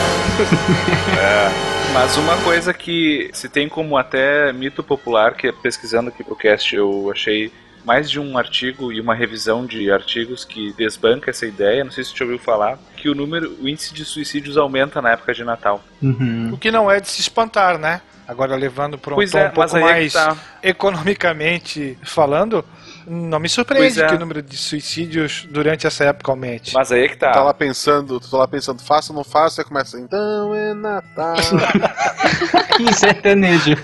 É, mas uma coisa que se tem como até mito popular, que pesquisando aqui pro cast eu achei mais de um artigo e uma revisão de artigos que desbanca essa ideia, não sei se você já ouviu falar, que o número, o índice de suicídios aumenta na época de Natal. O que não é de se espantar, né? Agora levando para um Pois tom é, um pouco é mais tá. economicamente falando, não me surpreende é. que o número de suicídios durante essa época aumente. Mas aí é que tá. Tu tá lá pensando, tu tá lá pensando, faço ou não faço, aí começa, então é Natal. em sertanejo.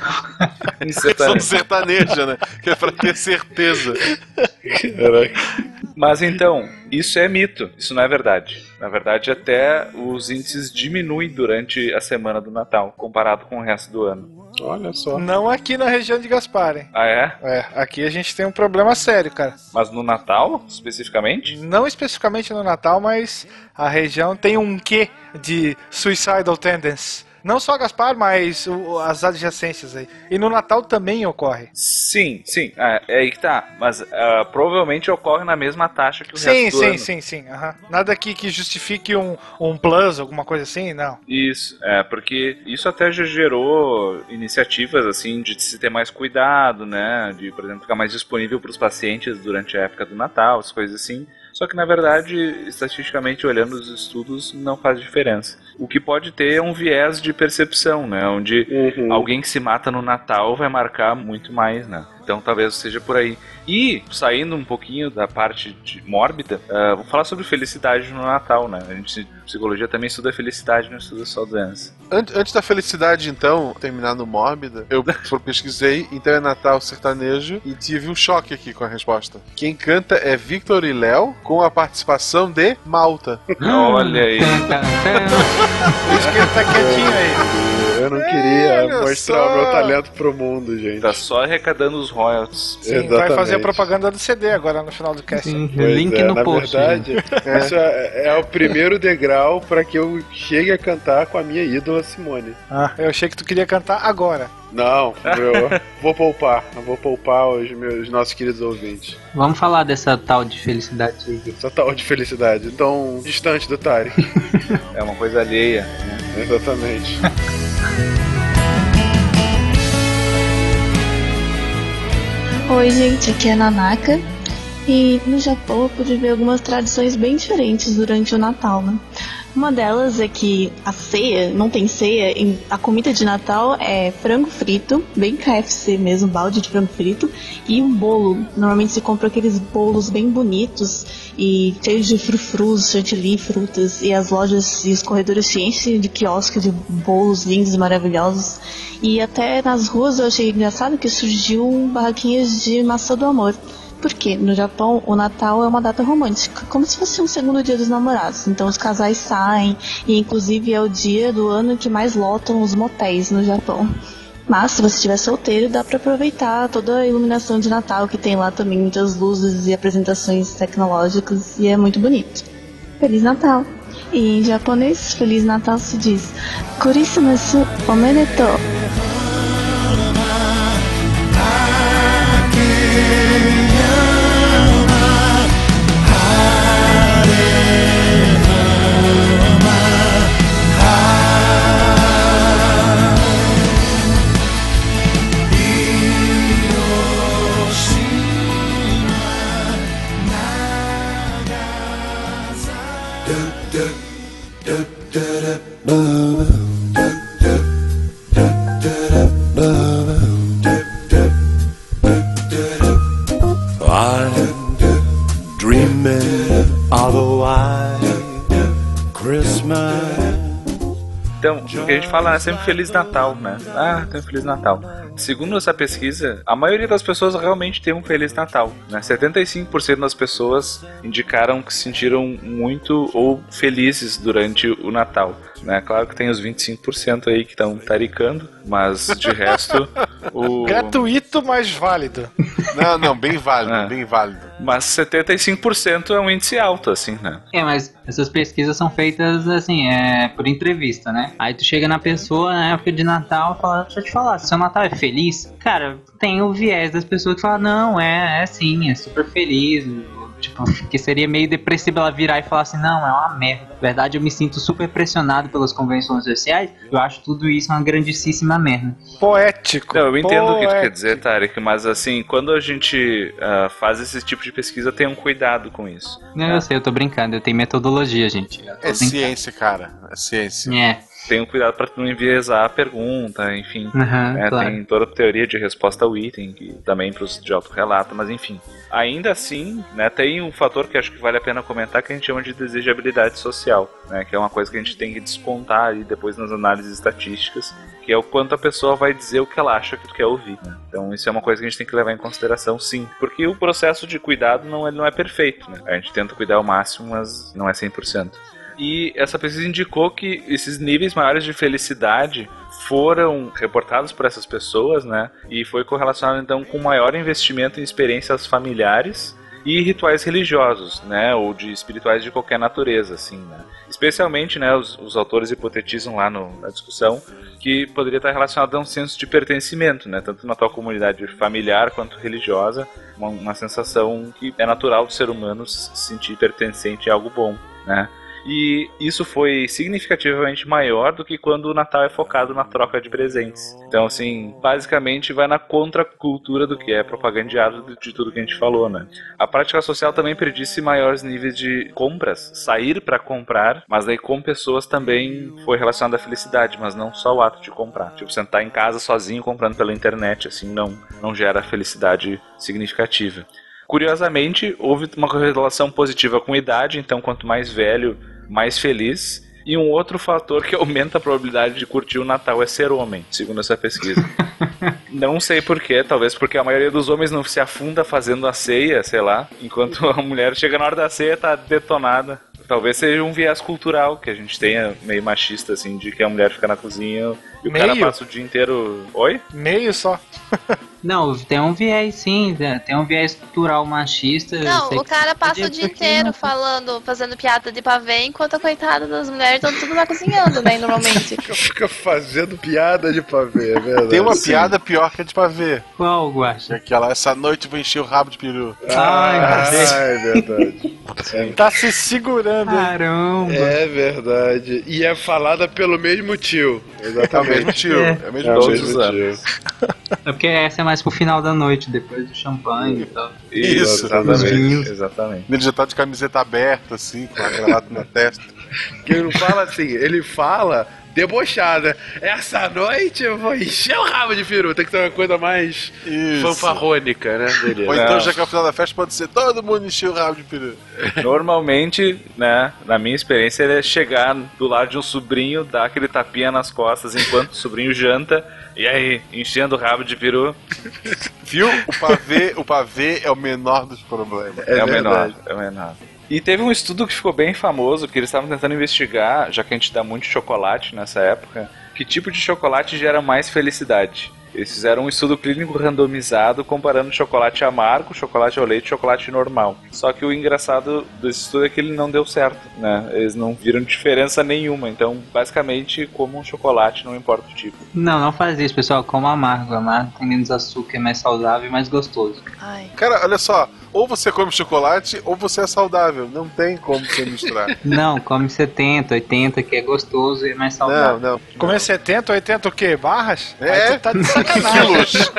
São sertaneja, né? Que é pra ter certeza. Mas então, isso é mito, isso não é verdade. Na verdade, até os índices diminuem durante a semana do Natal, comparado com o resto do ano. Olha só. Não aqui na região de Gaspar, hein? Ah, é? É, aqui a gente tem um problema sério, cara. Mas no Natal, especificamente? Não especificamente no Natal, mas a região tem um quê de suicidal tendency. Não só Gaspar, mas o- as adjacências aí. E no Natal também ocorre. Sim, sim, é, é aí que tá. Mas ah, provavelmente ocorre na mesma taxa que o Sim, resto do sim, ano. sim, sim. aham. Nada que, que justifique um, um plus, alguma coisa assim, não. Isso, é, porque isso até já gerou iniciativas, assim, de se ter mais cuidado, né? De, por exemplo, ficar mais disponível para os pacientes durante a época do Natal, as coisas assim. Só que, na verdade, estatisticamente olhando os estudos, não faz diferença. O que pode ter é um viés de percepção, né? Onde alguém que se mata no Natal vai marcar muito mais, né? Então talvez seja por aí. E, saindo um pouquinho da parte de mórbida, ah, vamos falar sobre felicidade no Natal, né? A gente, psicologia também estuda felicidade, não estuda só doença. Antes, antes da felicidade, então, terminar no mórbida, eu pesquisei, então é Natal sertanejo, e tive um choque aqui com a resposta. Quem canta é Victor e Léo, com a participação de Malta. Olha aí. Por isso que ele tá quietinho aí. Eu não queria olha mostrar só. o meu talento pro mundo, gente. Tá só arrecadando os royalties. Sim, vai fazer a propaganda do CD agora no final do cast. Pois é, na verdade, isso é, é o primeiro degrau para que eu chegue a cantar com a minha ídola Simone. Ah, eu achei que tu queria cantar agora. Não, eu vou poupar. Eu vou poupar os meus nossos queridos ouvintes. Vamos falar dessa tal de felicidade. Essa tal de felicidade, tão distante do Tari. É uma coisa alheia. Exatamente. Oi, gente, aqui é a Nanaka. E no Japão eu pude ver algumas tradições bem diferentes durante o Natal, né? Uma delas é que a ceia, não tem ceia, a comida de Natal é frango frito, bem KFC mesmo, balde de frango frito, e um bolo. Normalmente se compra aqueles bolos bem bonitos e cheios de frufrus, chantilly, frutas, e as lojas e os corredores se enchem de quiosque de bolos lindos e maravilhosos. E até nas ruas eu achei engraçado que surgiu barraquinhas de maçã do amor. Porque no Japão o Natal é uma data romântica, como se fosse um segundo dia dos namorados. Então os casais saem e inclusive é o dia do ano que mais lotam os motéis no Japão. Mas se você estiver solteiro, dá pra aproveitar toda a iluminação de Natal que tem lá também, muitas luzes e apresentações tecnológicas e é muito bonito. Feliz Natal! E em japonês, Feliz Natal se diz Kurisumasu omedetou. Porque a gente fala né, sempre Feliz Natal, né? Ah, tem um Feliz Natal. Segundo essa pesquisa, a maioria das pessoas realmente tem um Feliz Natal. Né? 75% das pessoas indicaram que se sentiram muito ou felizes durante o Natal. Né? Claro que tem os 25% aí que estão taricando, mas de resto, o. Gratuito, mas válido. Não, não, bem válido, bem válido. Mas 75% é um índice alto, assim, né? É, mas essas pesquisas são feitas assim, é, por entrevista, né? Aí tu chega na pessoa na época de Natal e fala, deixa eu te falar, seu Natal é feliz? Cara, tem o viés das pessoas que falam, não, é, é sim, é super feliz. Tipo, que seria meio depressivo ela virar e falar assim, não, é uma merda. Na verdade, eu me sinto super pressionado pelas convenções sociais. Eu acho tudo isso uma grandíssima merda. Poético. Não, eu entendo o que tu poético. quer dizer, Tarek, mas assim, quando a gente ah, faz esse tipo de pesquisa, tenham cuidado com isso. Não, eu sei, eu tô brincando, eu tenho metodologia, gente. É brincando. ciência, cara. É ciência. É. Tenham cuidado para não enviesar a pergunta, enfim. Aham, né, claro. Tem toda a teoria de resposta ao item, que também para os de autorrelato, mas enfim. Ainda assim, né, tem um fator que acho que vale a pena comentar que a gente chama de desejabilidade social, né, que é uma coisa que a gente tem que descontar aí depois nas análises estatísticas, que é o quanto a pessoa vai dizer o que ela acha que tu quer ouvir. né. Então isso é uma coisa que a gente tem que levar em consideração, sim. Porque o processo de cuidado não, ele não é perfeito, né? A gente tenta cuidar ao máximo, mas não é 100%. E essa pesquisa indicou que esses níveis maiores de felicidade foram reportados por essas pessoas, né? E foi correlacionado então com maior investimento em experiências familiares e rituais religiosos, né, ou de espirituais de qualquer natureza, assim, né. Especialmente, né, os, os autores hipotetizam lá no- na discussão que poderia estar relacionado a um senso de pertencimento, né, tanto na tua comunidade familiar quanto religiosa, uma, uma sensação que é natural do ser humano se sentir pertencente a algo bom, né. E isso foi significativamente maior do que quando o Natal é focado na troca de presentes. Então, assim, basicamente vai na contracultura do que é propagandeado de, tudo que a gente falou, né? A prática social também predisse maiores níveis de compras, sair para comprar, mas daí com pessoas também foi relacionado à felicidade, mas não só o ato de comprar. Tipo, sentar em casa sozinho comprando pela internet, assim, não, não gera felicidade significativa. Curiosamente, houve uma correlação positiva com idade, então quanto mais velho, mais feliz. E um outro fator que aumenta a probabilidade de curtir o Natal é ser homem, segundo essa pesquisa. não sei porquê, talvez porque a maioria dos homens não se afunda fazendo a ceia, sei lá, enquanto a mulher chega na hora da ceia e tá detonada. Talvez seja um viés cultural que a gente tenha meio machista, assim, de que a mulher fica na cozinha e o cara Meio? passa o dia inteiro. Oi? Meio só. Não, tem um viés sim, né? tem um viés cultural machista. Não, o cara passa o dia inteiro não- falando, fazendo piada de pavê, enquanto a coitada das mulheres estão tudo lá cozinhando, né, normalmente. Fica fazendo piada de pavê, é verdade. Tem uma Sim. piada pior que a de pavê. Qual, Guaxa? Aquela, essa noite vou encher o rabo de peru. Ai, Ah, é verdade. Tá se segurando. Caramba. É verdade. E é falada pelo mesmo tio. Exatamente. É o mesmo tio, é o mesmo É tio. mesmo tio. É porque essa é mais pro final da noite, depois do champanhe e tal. Isso, exatamente. exatamente. Ele já tá de camiseta aberta, assim, com a gravata na testa. Que ele não fala assim, ele fala debochada. Essa noite eu vou encher o rabo de peru. Tem que ter uma coisa mais Isso. fanfarrônica, né? Beleza. Ou então, já que é o final da festa, pode ser todo mundo encher o rabo de peru. Normalmente, né, na minha experiência, ele é chegar do lado de um sobrinho, dar aquele tapinha nas costas enquanto o sobrinho janta, e aí, enchendo o rabo de peru. Viu? O pavê, o pavê é o menor dos problemas. É, o menor, é o menor. E teve um estudo que ficou bem famoso, que eles estavam tentando investigar, já que a gente dá muito chocolate nessa época, que tipo de chocolate gera mais felicidade. Eles fizeram um estudo clínico randomizado comparando chocolate amargo, chocolate ao leite e chocolate normal. Só que o engraçado desse estudo é que ele não deu certo, né? Eles não viram diferença nenhuma. Então, basicamente, como um chocolate, não importa o tipo. Não, não faz isso, pessoal. Como amargo. Amargo tem menos açúcar, é mais saudável e mais gostoso. Ai. Cara, olha só. Ou você come chocolate, ou você é saudável. Não tem como você misturar. Não, come 70, 80, que é gostoso e é mais saudável. Não, não. Comer 70, 80 o quê? Barras? É? Tá de sacanagem. Quilos.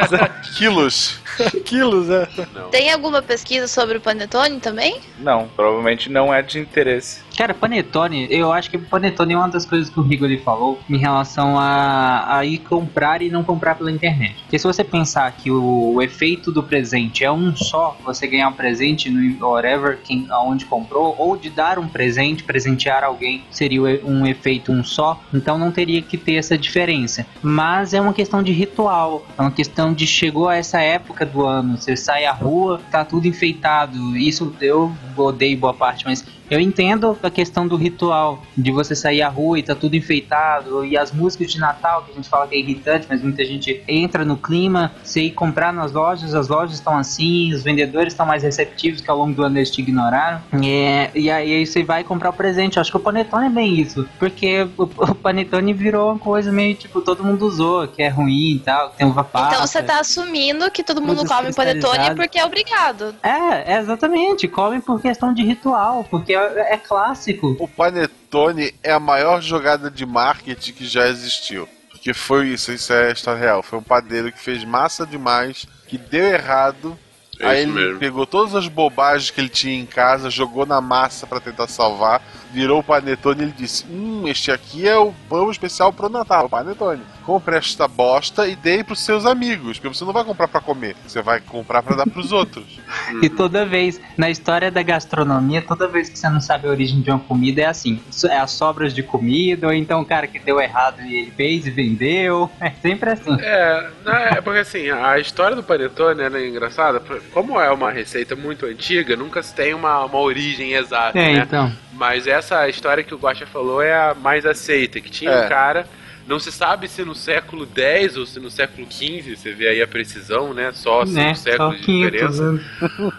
Quilos. Quilos, é. Tem alguma pesquisa sobre o panetone também? Não, provavelmente não é de interesse. Cara, panetone, eu acho que panetone é uma das coisas que o Rigoli falou em relação a, a ir comprar e não comprar pela internet. Porque se você pensar que o, o efeito do presente é um só, você ganhar um presente no whatever, quem, aonde comprou, ou de dar um presente, presentear alguém, seria um efeito um só, então não teria que ter essa diferença. Mas é uma questão de ritual, é uma questão de chegou a essa época do ano, você sai à rua, tá tudo enfeitado. Isso eu odeio boa parte, mas eu entendo a questão do ritual, de você sair à rua e tá tudo enfeitado, e as músicas de Natal, que a gente fala que é irritante, mas muita gente entra no clima, você ir comprar nas lojas, as lojas estão assim, os vendedores estão mais receptivos, que ao longo do ano eles te ignoraram, é, e aí você vai comprar o presente. Eu acho que o Panetone é bem isso, porque o, o Panetone virou uma coisa meio tipo, todo mundo usou, que é ruim e tal, que tem uva passa. Então você tá assumindo que todo mundo come panetone porque é obrigado. É, é exatamente, comem por questão de ritual, porque é, é clássico. O Panetone é a maior jogada de marketing que já existiu. Porque foi isso, isso é a história real. Foi um padeiro que fez massa demais, que deu errado. É aí ele mesmo. pegou todas as bobagens que ele tinha em casa, jogou na massa pra tentar salvar, virou o panetone e ele disse: Hum, este aqui é o pão especial pro Natal, o panetone. Compre esta bosta e dê pros seus amigos, porque você não vai comprar pra comer, você vai comprar pra dar pros outros. E toda vez, na história da gastronomia, toda vez que você não sabe a origem de uma comida, é assim: é as sobras de comida, ou então o cara que deu errado e ele fez e vendeu. É sempre assim. É, é porque assim, a história do panetone ela é engraçada. Como é uma receita muito antiga, nunca se tem uma, uma origem exata, É, né? então. Mas essa história que o Guaxa falou é a mais aceita, que tinha É. um cara, não se sabe se no século X ou se no século XV, você vê aí a precisão, né? Só cinco Né? Séculos de 500 diferença. anos.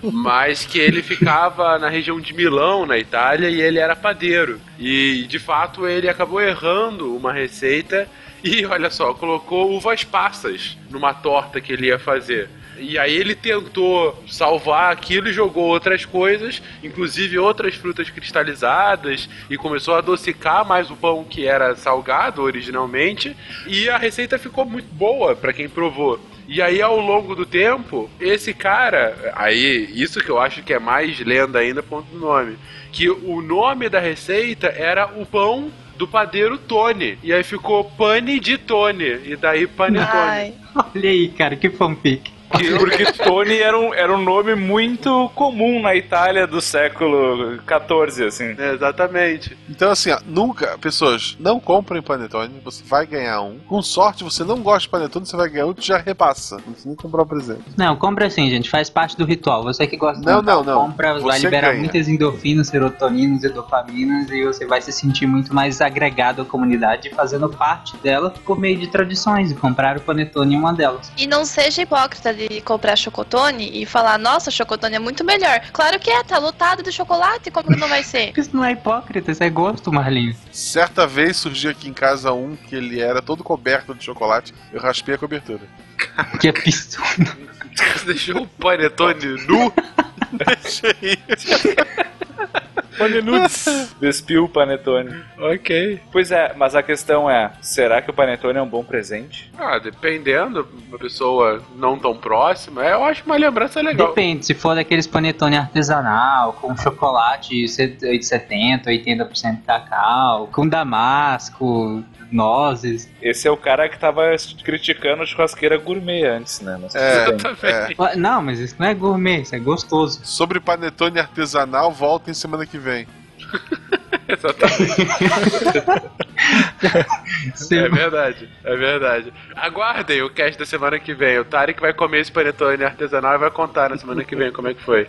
mas que ele ficava na região de Milão, na Itália, e ele era padeiro. E de fato ele acabou errando uma receita e olha só, colocou uvas passas numa torta que ele ia fazer. E aí ele tentou salvar aquilo e jogou outras coisas, inclusive outras frutas cristalizadas, e começou a adocicar mais o pão que era salgado originalmente, e a receita ficou muito boa para quem provou. E aí, ao longo do tempo, esse cara, aí, isso que eu acho que é mais lenda ainda, ponto do nome, que o nome da receita era o pão do padeiro Tony. E aí ficou pane de Tony. E daí panetone. Olha aí, cara, que fanfic. Porque Tony era um, era um nome muito comum na Itália do século XIV, assim. exatamente. Então, assim, ó, nunca, pessoas, não comprem panetone, você vai ganhar um. Com sorte, você não gosta de panetone, você vai ganhar um que já repassa. Não precisa nem comprar o presente. Não, compra assim, gente, faz parte do ritual. Você que gosta Não, Natal, não, não. compra, vai Você liberar ganha. muitas endorfinas, serotoninas e dopaminas e você vai se sentir muito mais agregado à comunidade, fazendo parte dela por meio de tradições e comprar o panetone em uma delas. E não seja hipócrita de comprar chocotone e falar, nossa, chocotone é muito melhor. Claro que é, tá lotado de chocolate, como que não vai ser? Isso não é hipócrita, isso é gosto, Marlinhos. Certa vez surgiu aqui em casa um que ele era todo coberto de chocolate, eu raspei a cobertura. Que absurdo. Você deixou o panetone nu? Deixei. Despiu o panetone. Ok. Pois é, mas a questão é, será que o panetone é um bom presente? Ah, dependendo, uma pessoa não tão próxima, eu acho uma lembrança legal. Depende, se for daqueles panetone artesanal, com chocolate 70, 80% cacau, com damasco, nozes. Esse é o cara que tava criticando a churrasqueira gourmet antes, né? Não sei É, é. Não, mas isso não é gourmet, isso é gostoso. Sobre panetone artesanal, voltem semana que vem. É verdade, é verdade. Aguardem o cast da semana que vem. O Tarek vai comer esse panetone artesanal e vai contar na semana que vem como é que foi.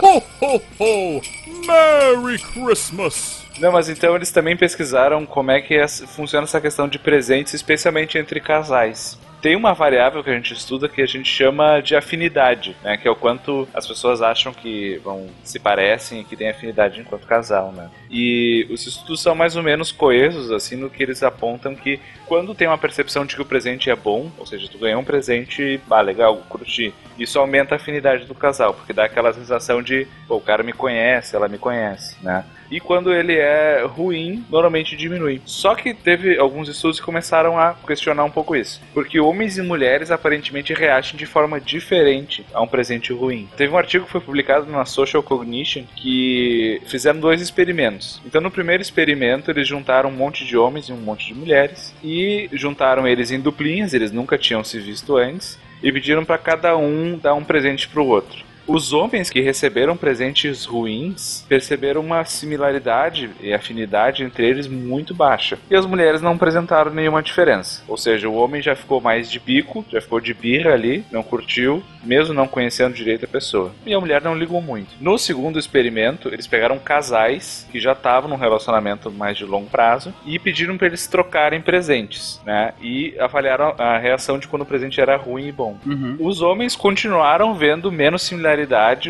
Ho, ho, ho! Merry Christmas! Não, mas então eles também pesquisaram como é que essa- funciona essa questão de presentes, especialmente entre casais. Tem uma variável que a gente estuda que a gente chama de afinidade, né? Que é o quanto as pessoas acham que vão se parecem e que têm afinidade enquanto casal, né? E os estudos são mais ou menos coesos, assim, no que eles apontam que quando tem uma percepção de que o presente é bom, ou seja, tu ganhou um presente, ah, legal, curti, isso aumenta a afinidade do casal, porque dá aquela sensação de, pô, o cara me conhece, ela me conhece, né? E quando ele é ruim, normalmente diminui. Só que teve alguns estudos que começaram a questionar um pouco isso, porque homens e mulheres aparentemente reagem de forma diferente a um presente ruim. Teve um artigo que foi publicado na Social Cognition que fizeram dois experimentos. Então, no primeiro experimento, eles juntaram um monte de homens e um monte de mulheres e juntaram eles em duplinhas, eles nunca tinham se visto antes, e pediram para cada um dar um presente para o outro. Os homens que receberam presentes ruins perceberam uma similaridade e afinidade entre eles muito baixa. E as mulheres não apresentaram nenhuma diferença. Ou seja, o homem já ficou mais de bico, já ficou de birra ali, não curtiu, mesmo não conhecendo direito a pessoa. E a mulher não ligou muito. No segundo experimento, eles pegaram casais que já estavam num relacionamento mais de longo prazo e pediram para eles trocarem presentes, né? E avaliaram a reação de quando o presente era ruim e bom. Os homens continuaram vendo menos similaridade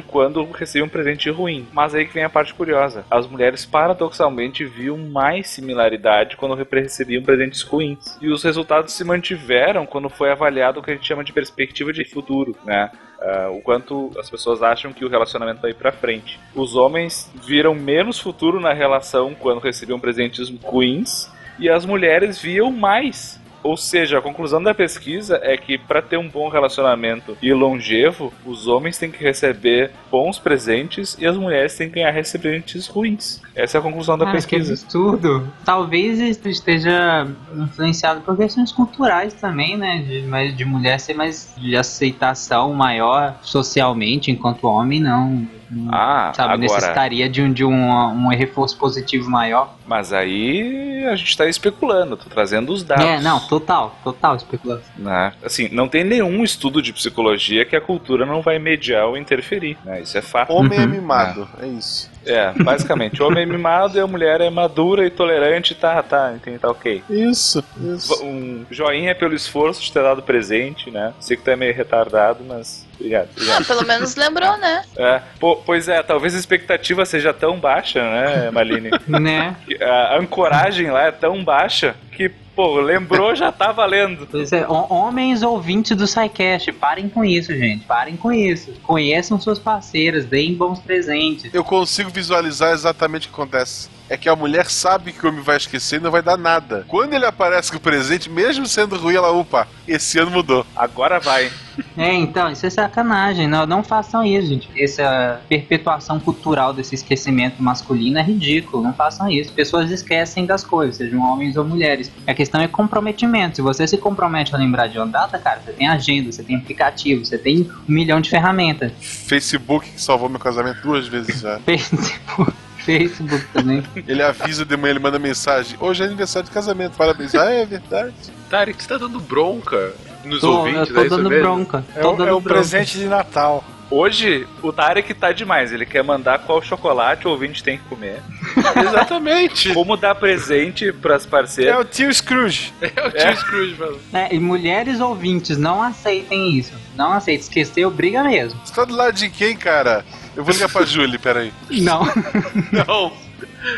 quando recebiam um presente ruim. Mas aí que vem a parte curiosa. As mulheres paradoxalmente viam mais similaridade quando recebiam presentes ruins. E os resultados se mantiveram quando foi avaliado o que a gente chama de perspectiva de futuro, né? Uh, o quanto as pessoas acham que o relacionamento vai para frente. Os homens viram menos futuro na relação quando recebiam presentes ruins e as mulheres viam mais ou seja, a conclusão da pesquisa é que para ter um bom relacionamento e longevo, os homens têm que receber bons presentes e as mulheres têm que ganhar presentes ruins. Essa é a conclusão da Ah, pesquisa. Que absurdo. Talvez isso esteja influenciado por questões culturais também, né? De, mas de mulher ser mais de aceitação maior socialmente, enquanto homem não. Ah, sabe, agora- necessitaria de um, de um, um reforço positivo maior. Mas aí a gente tá especulando, tô trazendo os dados. É, não, total, total especulação. né? Assim, não tem nenhum estudo de psicologia que a cultura não vai mediar ou interferir, né? Isso é fato. Homem é mimado, é isso. É, basicamente, o homem é mimado e a mulher é madura e tolerante, tá, tá, entendi, tá ok. Isso, isso. Um joinha pelo esforço de ter dado presente, né? Sei que tu é meio retardado, mas obrigado. Ah, obrigado. pelo menos lembrou, né? É, pô, pois é, talvez a expectativa seja tão baixa, né, Maline? né? A ancoragem lá é tão baixa que, pô, lembrou já tá valendo. Pois é, ho- homens ouvintes do SciCast, parem com isso, gente. Parem com isso. Conheçam suas parceiras, deem bons presentes. Eu consigo visualizar exatamente o que acontece. É que a mulher sabe que o homem vai esquecer e não vai dar nada. Quando ele aparece com o presente, mesmo sendo ruim, ela, opa, esse ano mudou. Agora vai. É, então, isso é sacanagem. Não, não façam isso, gente. Essa perpetuação cultural desse esquecimento masculino é ridículo. Não façam isso. Pessoas esquecem das coisas, sejam homens ou mulheres. A questão é comprometimento. Se você se compromete a lembrar de uma data, cara, você tem agenda, você tem aplicativo, você tem um milhão de ferramentas. Facebook que salvou meu casamento duas vezes já. Facebook, Facebook também. Ele avisa de manhã, ele manda mensagem. Hoje é aniversário de casamento, parabéns. Ah, é verdade. Tarek, você tá dando bronca nos Tô- ouvintes, eu tô é dando mesmo? bronca. É, o- é o presente de Natal. Hoje, o Tarek tá demais. Ele quer mandar qual chocolate o ouvinte tem que comer. Exatamente. Como dar presente pras É parceiras. o tio Scrooge. É o tio Scrooge falando. É, e mulheres ouvintes, não aceitem isso. Não aceitem. Esquecer obriga mesmo. Você tá do lado de quem, cara? Eu vou ligar pra Julie, peraí. Não. Não.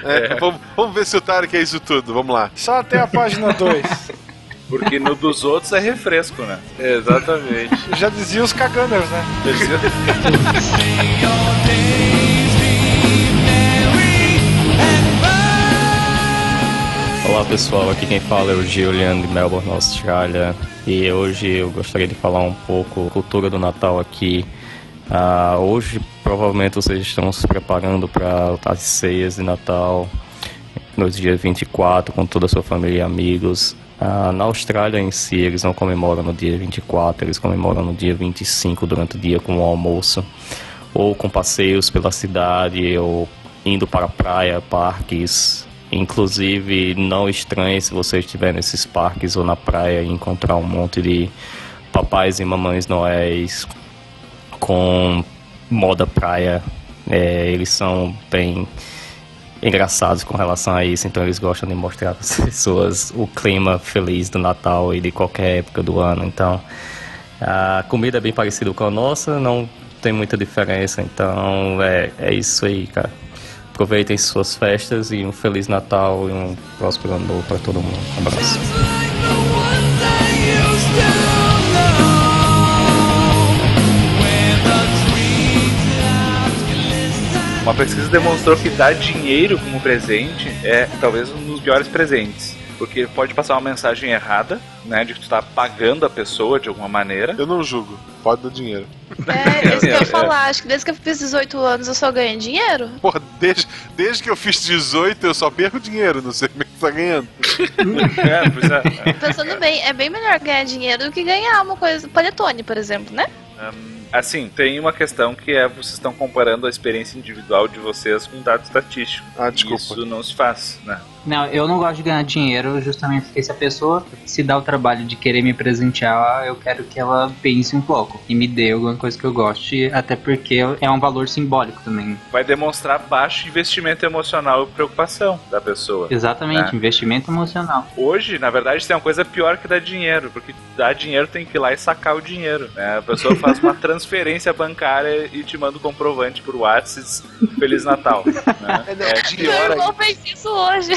É, Vamos, vamos ver se o Tarek é isso tudo, vamos lá. Só até a página 2. Porque no dos outros é refresco, né? Exatamente. Já dizia os caganers, né? Olá pessoal, aqui quem fala é o Julian de Melbourne, Austrália. E hoje eu gostaria de falar um pouco cultura do Natal aqui. Ah, hoje provavelmente vocês estão se preparando para as ceias de Natal nos dias 24 com toda a sua família e amigos. Ah, na Austrália em si eles não comemoram no dia 24, eles comemoram no dia 25 durante o dia com o almoço ou com passeios pela cidade ou indo para a praia, parques. Inclusive, não estranhe se você estiver nesses parques ou na praia e encontrar um monte de papais e mamães noéis com moda praia. É, eles são bem engraçados com relação a isso, então eles gostam de mostrar para as pessoas o clima feliz do Natal e de qualquer época do ano. Então, a comida é bem parecida com a nossa, não tem muita diferença, então é, é isso aí, cara. Aproveitem suas festas e um Feliz Natal e um próspero ano novo para todo mundo. Um abraço. Uma pesquisa demonstrou que dar dinheiro como presente é talvez um dos piores presentes. Porque pode passar uma mensagem errada, né? De que tu tá pagando a pessoa de alguma maneira. Eu não julgo, pode dar dinheiro. É, isso que eu ia falar. Acho que desde que eu fiz 18 anos eu só ganho dinheiro. Porra, desde, desde que eu fiz 18 eu só perco dinheiro, não sei como é que tá ganhando. é, pois é. Pensando bem, é bem melhor ganhar dinheiro do que ganhar uma coisa. Panetone, por exemplo, né? Hum, assim, tem uma questão que é vocês estão comparando a experiência individual de vocês com dados estatísticos. Ah, desculpa. Isso não se faz, né? Não, eu não gosto de ganhar dinheiro justamente porque se a pessoa se dá o trabalho de querer me presentear, eu quero que ela pense um pouco e me dê alguma coisa que eu goste, até porque é um valor simbólico também. Vai demonstrar baixo investimento emocional e preocupação da pessoa. Exatamente, né? investimento emocional. Hoje, na verdade, tem uma coisa pior que dar dinheiro, porque dar dinheiro tem que ir lá e sacar o dinheiro. Né? A pessoa faz uma transferência bancária e te manda o comprovante por WhatsApp. Feliz Natal. Né? É Meu irmão fez isso hoje.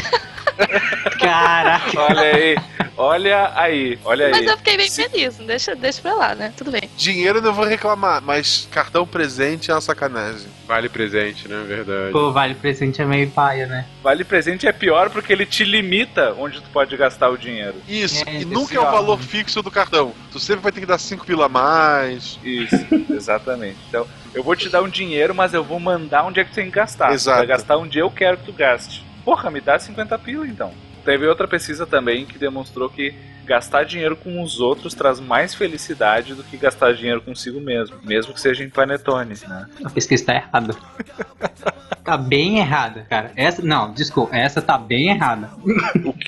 Caraca. Olha aí, olha aí, olha aí. Mas eu fiquei bem feliz. Deixa, deixa pra lá, né? Tudo bem. Dinheiro eu não vou reclamar, mas cartão presente é uma sacanagem. Vale presente, né? Verdade. Pô, vale presente é meio paia, né? Vale presente é pior porque ele te limita onde tu pode gastar o dinheiro. Isso, É, e nunca é o valor fixo do cartão. Tu sempre vai ter que dar 5 pila a mais. Isso, exatamente. Então, eu vou te dar um dinheiro, mas eu vou mandar onde é que tu tem que gastar. Exato. Tu vai gastar onde eu quero que tu gaste. Porra, me dá 50 pila então. Teve outra pesquisa também que demonstrou que gastar dinheiro com os outros traz mais felicidade do que gastar dinheiro consigo mesmo, mesmo que seja em panetone, né? A pesquisa tá errada. tá bem errada, cara. Essa, não, desculpa, essa tá bem errada.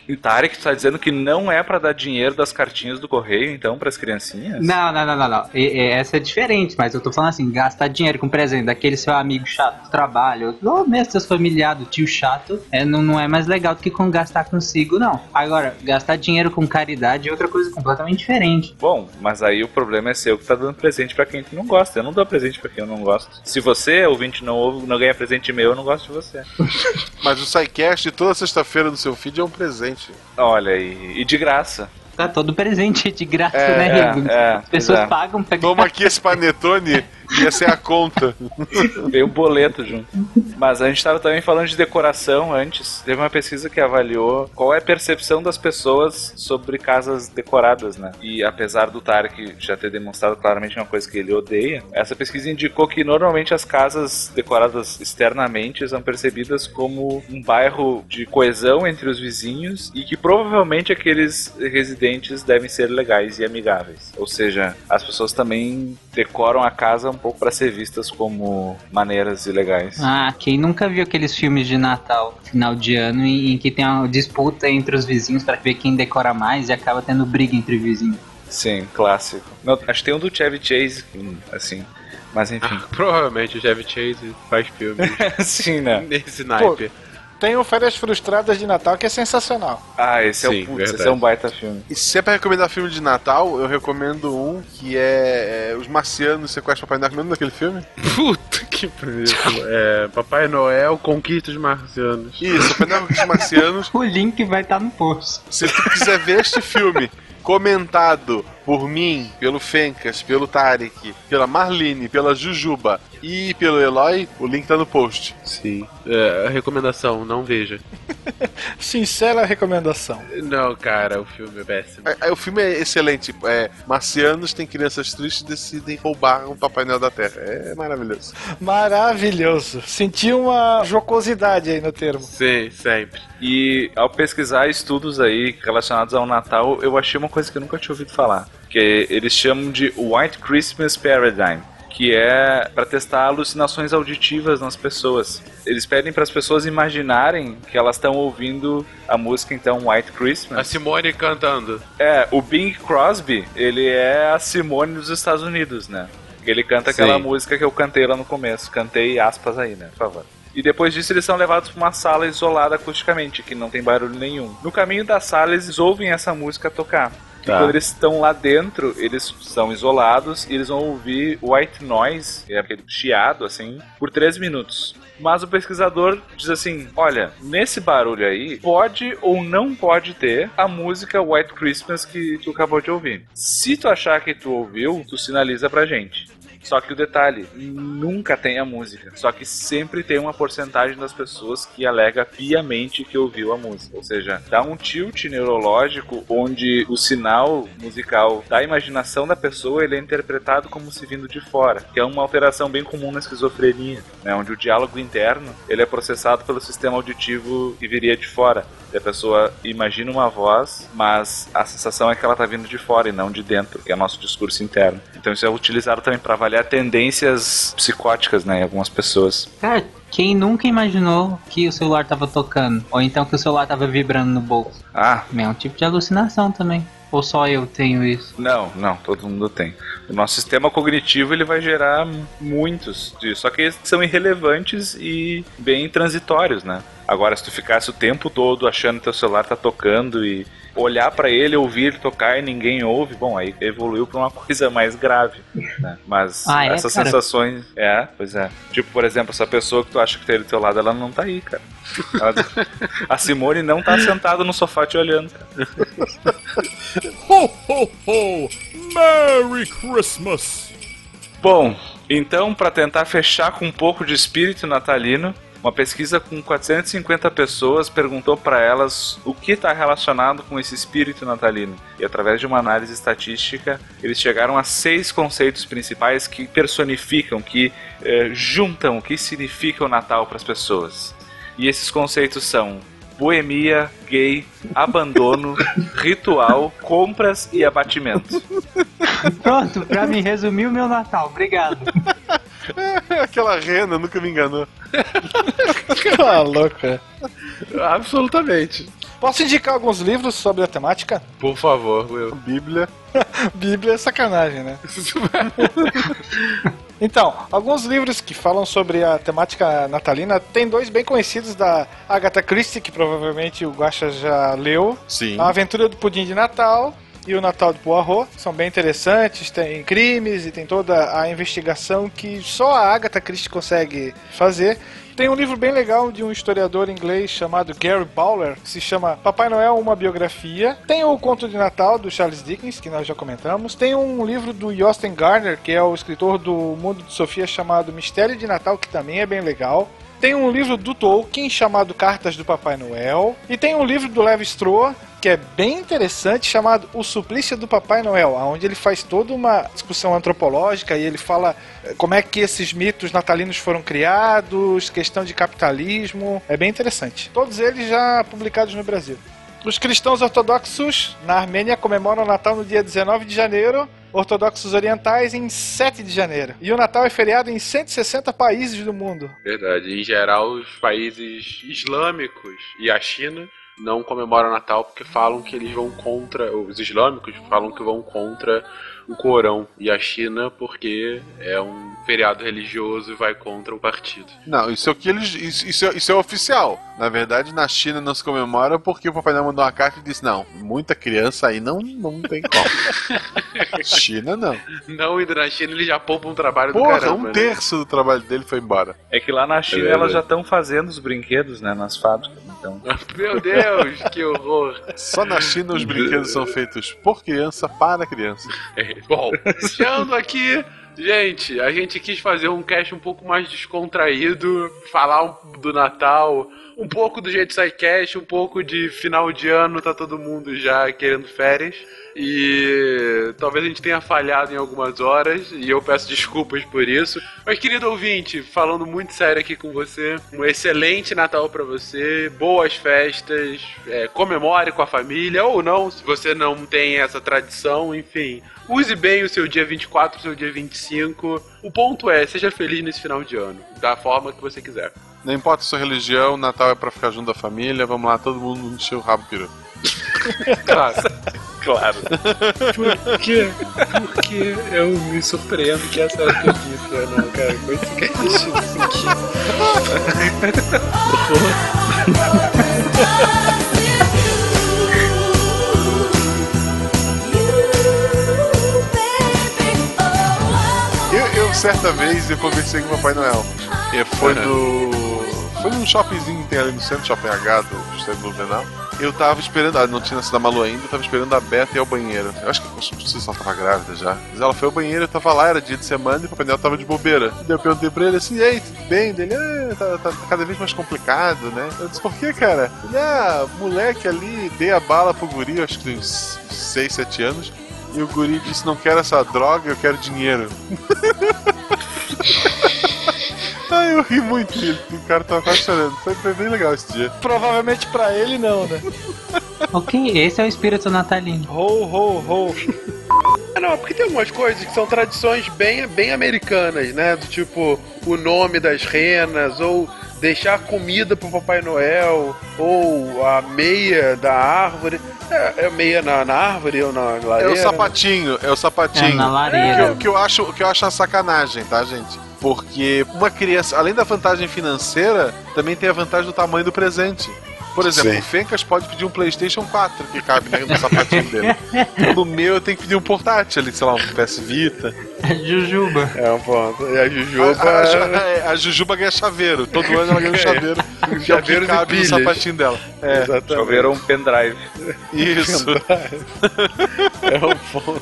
O Tarek tá dizendo que não é pra dar dinheiro das cartinhas do correio, então, pras criancinhas? Não, não, não, não, não. E- e- essa é diferente, mas eu tô falando assim, gastar dinheiro com presente daquele seu amigo chato do trabalho, ou mesmo seus familiares, tio chato, é, não, não é mais legal do que com gastar consigo, não. Agora, gastar dinheiro com caridade é outra coisa completamente diferente. Bom, mas aí o problema é seu que tá dando presente pra quem tu não gosta. Eu não dou presente pra quem eu não gosto. Se você, ouvinte, não ouve, não ganha presente meu, eu não gosto de você. Mas o SciCast toda sexta-feira no seu feed é um presente. Olha aí, e de graça. Tá todo presente de graça, É, né, é, Rigo? é, As pessoas é. pagam pra Toma aqui esse panetone e essa é a conta. Veio o boleto junto. Mas a gente estava também falando de decoração antes. Teve uma pesquisa que avaliou qual é a percepção das pessoas sobre casas decoradas, né? E apesar do Tarek já ter demonstrado claramente uma coisa que ele odeia, essa pesquisa indicou que normalmente as casas decoradas externamente são percebidas como um bairro de coesão entre os vizinhos e que provavelmente aqueles residentes devem ser legais e amigáveis. Ou seja, as pessoas também decoram a casa um pouco para ser vistas como maneiras e legais. Ah, quem nunca viu aqueles filmes de Natal, final de ano, em, em que tem uma disputa entre os vizinhos pra ver quem decora mais e acaba tendo briga entre vizinhos? Sim, clássico. Não, acho que tem um do Chevy Chase, hum, assim. Mas enfim. Provavelmente o Chevy Chase faz filme. Sim, né? Nesse naipe. Tem o Férias Frustradas de Natal que é sensacional. Ah, esse é Sim, o putz, verdade. esse é um baita filme. E se é pra recomendar filme de Natal, eu recomendo um que é, é Os Marcianos Sequestram Papai Noel. É nome daquele filme? Puta que pariu. É, Papai Noel conquista os marcianos. Isso, Papai Noel Conquista os Marcianos. O link vai estar no post. Se tu quiser ver este filme comentado por mim, pelo Fencas, pelo Tarek, pela Marlene, pela Jujuba e pelo Eloy, o link tá no post. Sim. É, a recomendação, não veja. Sincera recomendação. Não, cara, o filme é péssimo. É, é, o filme é excelente. É, marcianos têm crianças tristes e decidem roubar um Papai Noel da Terra. É maravilhoso. Maravilhoso. Senti uma jocosidade aí no termo. Sim, sempre. E ao pesquisar estudos aí relacionados ao Natal, eu achei uma coisa que eu nunca tinha ouvido falar. Que eles chamam de White Christmas Paradigm. Que é para testar alucinações auditivas nas pessoas. Eles pedem para as pessoas imaginarem que elas estão ouvindo a música então White Christmas. A Simone cantando. É, o Bing Crosby, ele é a Simone dos Estados Unidos, né? Ele canta aquela Sim. música que eu cantei lá no começo. Cantei aspas aí, né? Por favor. E depois disso eles são levados para uma sala isolada acusticamente, que não tem barulho nenhum. No caminho da sala eles ouvem essa música tocar. E Tá. quando eles estão lá dentro, eles são isolados e eles vão ouvir white noise, que é aquele chiado assim, por três minutos. Mas o pesquisador diz assim: olha, nesse barulho aí, pode ou não pode ter a música White Christmas que tu acabou de ouvir. Se tu achar que tu ouviu, tu sinaliza pra gente. Só que o detalhe, nunca tem a música. Só que sempre tem uma porcentagem das pessoas que alega piamente que ouviu a música. Ou seja, dá um tilt neurológico onde o sinal musical da imaginação da pessoa ele é interpretado como se vindo de fora, que é uma alteração bem comum na esquizofrenia, né? onde o diálogo interno ele é processado pelo sistema auditivo que viria de fora. E a pessoa imagina uma voz, mas a sensação é que ela está vindo de fora e não de dentro, que é nosso discurso interno. Então isso é utilizado também para avaliar tendências psicóticas né, em algumas pessoas. Cara, quem nunca imaginou que o celular tava tocando? Ou então que o celular tava vibrando no bolso? Ah. É um tipo de alucinação também. Ou só eu tenho isso? Não, não, todo mundo tem. O nosso sistema cognitivo ele vai gerar muitos disso, só que eles são irrelevantes e bem transitórios, né? Agora, se tu ficasse o tempo todo achando que teu celular tá tocando e olhar para ele, ouvir ele tocar e ninguém ouve, bom, aí evoluiu para uma coisa mais grave, né? Mas Ah, é, essas cara? sensações, é, pois é. Tipo, por exemplo, essa pessoa que tu acha que tá aí do teu lado, ela não tá aí, cara. Ela- a Simone não tá sentada no sofá te olhando. cara. Ho, ho, ho! Merry Christmas! Bom, então, para tentar fechar com um pouco de espírito natalino, uma pesquisa com 450 pessoas perguntou para elas o que está relacionado com esse espírito natalino. E através de uma análise estatística, eles chegaram a seis conceitos principais que personificam, que eh, juntam o que significa o Natal para as pessoas. E esses conceitos são boemia, gay, abandono, ritual, compras e abatimento. Pronto, pra me resumir o meu Natal. Obrigado. Aquela rena nunca me enganou. Ah, louca. Absolutamente. Posso indicar alguns livros sobre a temática? Por favor, Will. Bíblia. Bíblia é sacanagem, né? então, alguns livros que falam sobre a temática natalina, tem dois bem conhecidos da Agatha Christie, que provavelmente o Guaxa já leu. Sim. A Aventura do Pudim de Natal e o Natal de Poirot. São bem interessantes, tem crimes e tem toda a investigação que só a Agatha Christie consegue fazer. Tem um livro bem legal de um historiador inglês chamado Gary Bowler, que se chama Papai Noel, uma biografia. Tem o Conto de Natal do Charles Dickens, que nós já comentamos. Tem um livro do Josten Garner, que é o escritor do Mundo de Sofia, chamado Mistério de Natal, que também é bem legal. Tem um livro do Tolkien chamado Cartas do Papai Noel. E tem um livro do Levi Strauss, que é bem interessante, chamado O Suplício do Papai Noel, onde ele faz toda uma discussão antropológica e ele fala eh, como é que esses mitos natalinos foram criados, questão de capitalismo. É bem interessante. Todos eles já publicados no Brasil. Os cristãos ortodoxos na Armênia comemoram o Natal no dia 19 de janeiro, ortodoxos orientais em 7 de janeiro. E o Natal é feriado em 160 países do mundo. Verdade. Em geral, os países islâmicos e a China não comemoram Natal porque falam que eles vão contra. Os islâmicos falam que vão contra o Corão. E a China porque é um feriado religioso e vai contra o partido. Não, isso é o que eles. Isso, isso é, isso é oficial. Na verdade, na China não se comemora porque o Papai Noel mandou uma carta e disse: não, muita criança aí não, não tem como. China não. Não, indo na China eles já poupam um trabalho do Porra, caramba. um né? terço do trabalho dele foi embora. É que lá na China verdade. elas já estão fazendo os brinquedos, né, nas fábricas. Então, Meu Deus, que horror. Só na China os brinquedos são feitos por criança para criança. É, Bom, iniciando aqui, gente, a gente quis fazer um cast um pouco mais descontraído, falar do Natal, um pouco do jeito SciCast, um pouco de final de ano, tá todo mundo já querendo férias. E talvez a gente tenha falhado em algumas horas, e eu peço desculpas por isso. Mas, querido ouvinte, falando muito sério aqui com você, um excelente Natal pra você, boas festas, é, comemore com a família, ou não, se você não tem essa tradição, enfim. Use bem o seu dia 24, o seu dia 25. O ponto é, seja feliz nesse final de ano, da forma que você quiser. Não importa a sua religião, Natal é pra ficar junto da família. Vamos lá, todo mundo encher o rabo peru. Claro. claro. Por quê? Porque eu me surpreendo que essa era a pergunta, não, cara. Com esse cast Eu, eu, certa vez, eu conversei com o Papai Noel. E foi do. Foi num shoppingzinho que tem ali no centro, Shopping H do Estado Blumenau. Eu tava esperando, ah, não tinha nascido a Malu ainda, eu tava esperando a Beta ir ao banheiro. Eu acho que não sei se ela tava grávida já. Mas ela foi ao banheiro, eu tava lá, era dia de semana e o Papai tava de bobeira. Daí eu perguntei pra ele assim, e aí, tudo bem? Dele, ah, tá, tá cada vez mais complicado, né? Eu disse, por que, cara? Ele, ah, moleque ali, dei a bala pro guri, acho que tem uns 6, 7 anos. E o guri disse, não quero essa droga, eu quero dinheiro. Ai, eu ri muito dele, o cara tava quase chorando. Foi, foi bem legal esse dia. Provavelmente pra ele não, né? Ok, esse é o espírito natalino. Ho, ho, ho. É, não, porque tem algumas coisas que são tradições bem, bem americanas, né? Do tipo, o nome das renas, ou deixar comida pro Papai Noel, ou a meia da árvore. É, é meia na, na árvore ou na É lareira? o sapatinho, é o sapatinho. É, na lareira. Que, eu- que eu acho, que eu acho uma sacanagem, tá, gente? Porque uma criança, além da vantagem financeira, também tem a vantagem do tamanho do presente. Por exemplo, Sim. o Fencas pode pedir um PlayStation 4 que cabe dentro do sapatinho dele. No meu eu tenho que pedir um portátil ali, sei lá, um PS Vita. Jujuba. É um ponto. E a Jujuba. A, a, a- a Jujuba ganha chaveiro. Todo ano ela ganha um chaveiro. que é o que Chaveiro cabe no sapatinho dela. É, Exatamente. Choveram um pendrive. isso. É um ponto.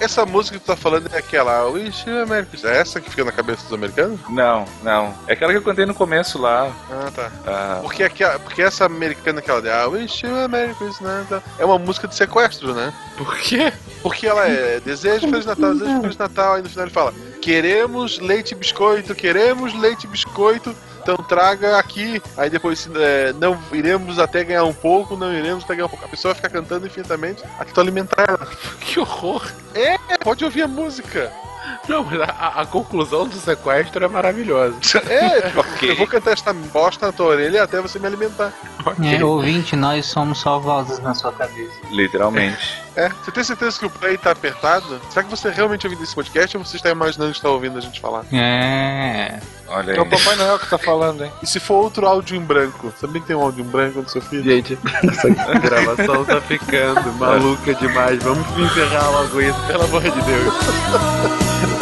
Essa música que tu tá falando é aquela Wish You a Merry Christmas. É essa que fica na cabeça dos americanos? Não, não. É aquela que eu cantei no começo lá. Ah, tá. Ah, Porque, aqui, porque essa americana que ela I wish you a Merry Christmas é uma música de sequestro, né? Por quê? Porque ela é desejo Feliz Natal, desejo Feliz Natal, aí no final ele fala: Queremos leite e biscoito, queremos leite e biscoito, então traga aqui. Aí depois é, não iremos até ganhar um pouco, não iremos até ganhar um pouco. A pessoa fica cantando infinitamente até tu alimentar ela. Que horror. É, pode ouvir a música. Não, mas a, a- conclusão do sequestro é maravilhosa. É, eu vou cantar esta bosta na tua orelha até você me alimentar. É, ouvinte, nós somos só vozes na sua cabeça. literalmente. É, você tem certeza que o play tá apertado? Será que você realmente ouviu esse podcast ou você está imaginando que está ouvindo a gente falar? É. Olha É o Papai Noel que tá falando, hein? E se for outro áudio em branco? Também tem um áudio em branco do seu filho? Gente, essa gravação tá ficando maluca demais. Vamos encerrar logo isso, pelo amor de Deus.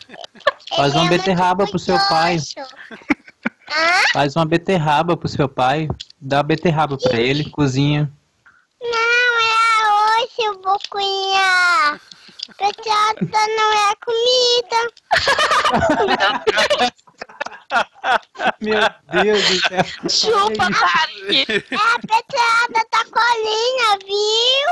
Faz uma beterraba pro seu pai. Faz uma beterraba pro seu pai. Dá beterraba pra ele, cozinha. Não, é hoje eu vou cunhar. Pecada não é comida. Meu Deus do céu. Chupa, Kari. É a peteada da colinha, viu?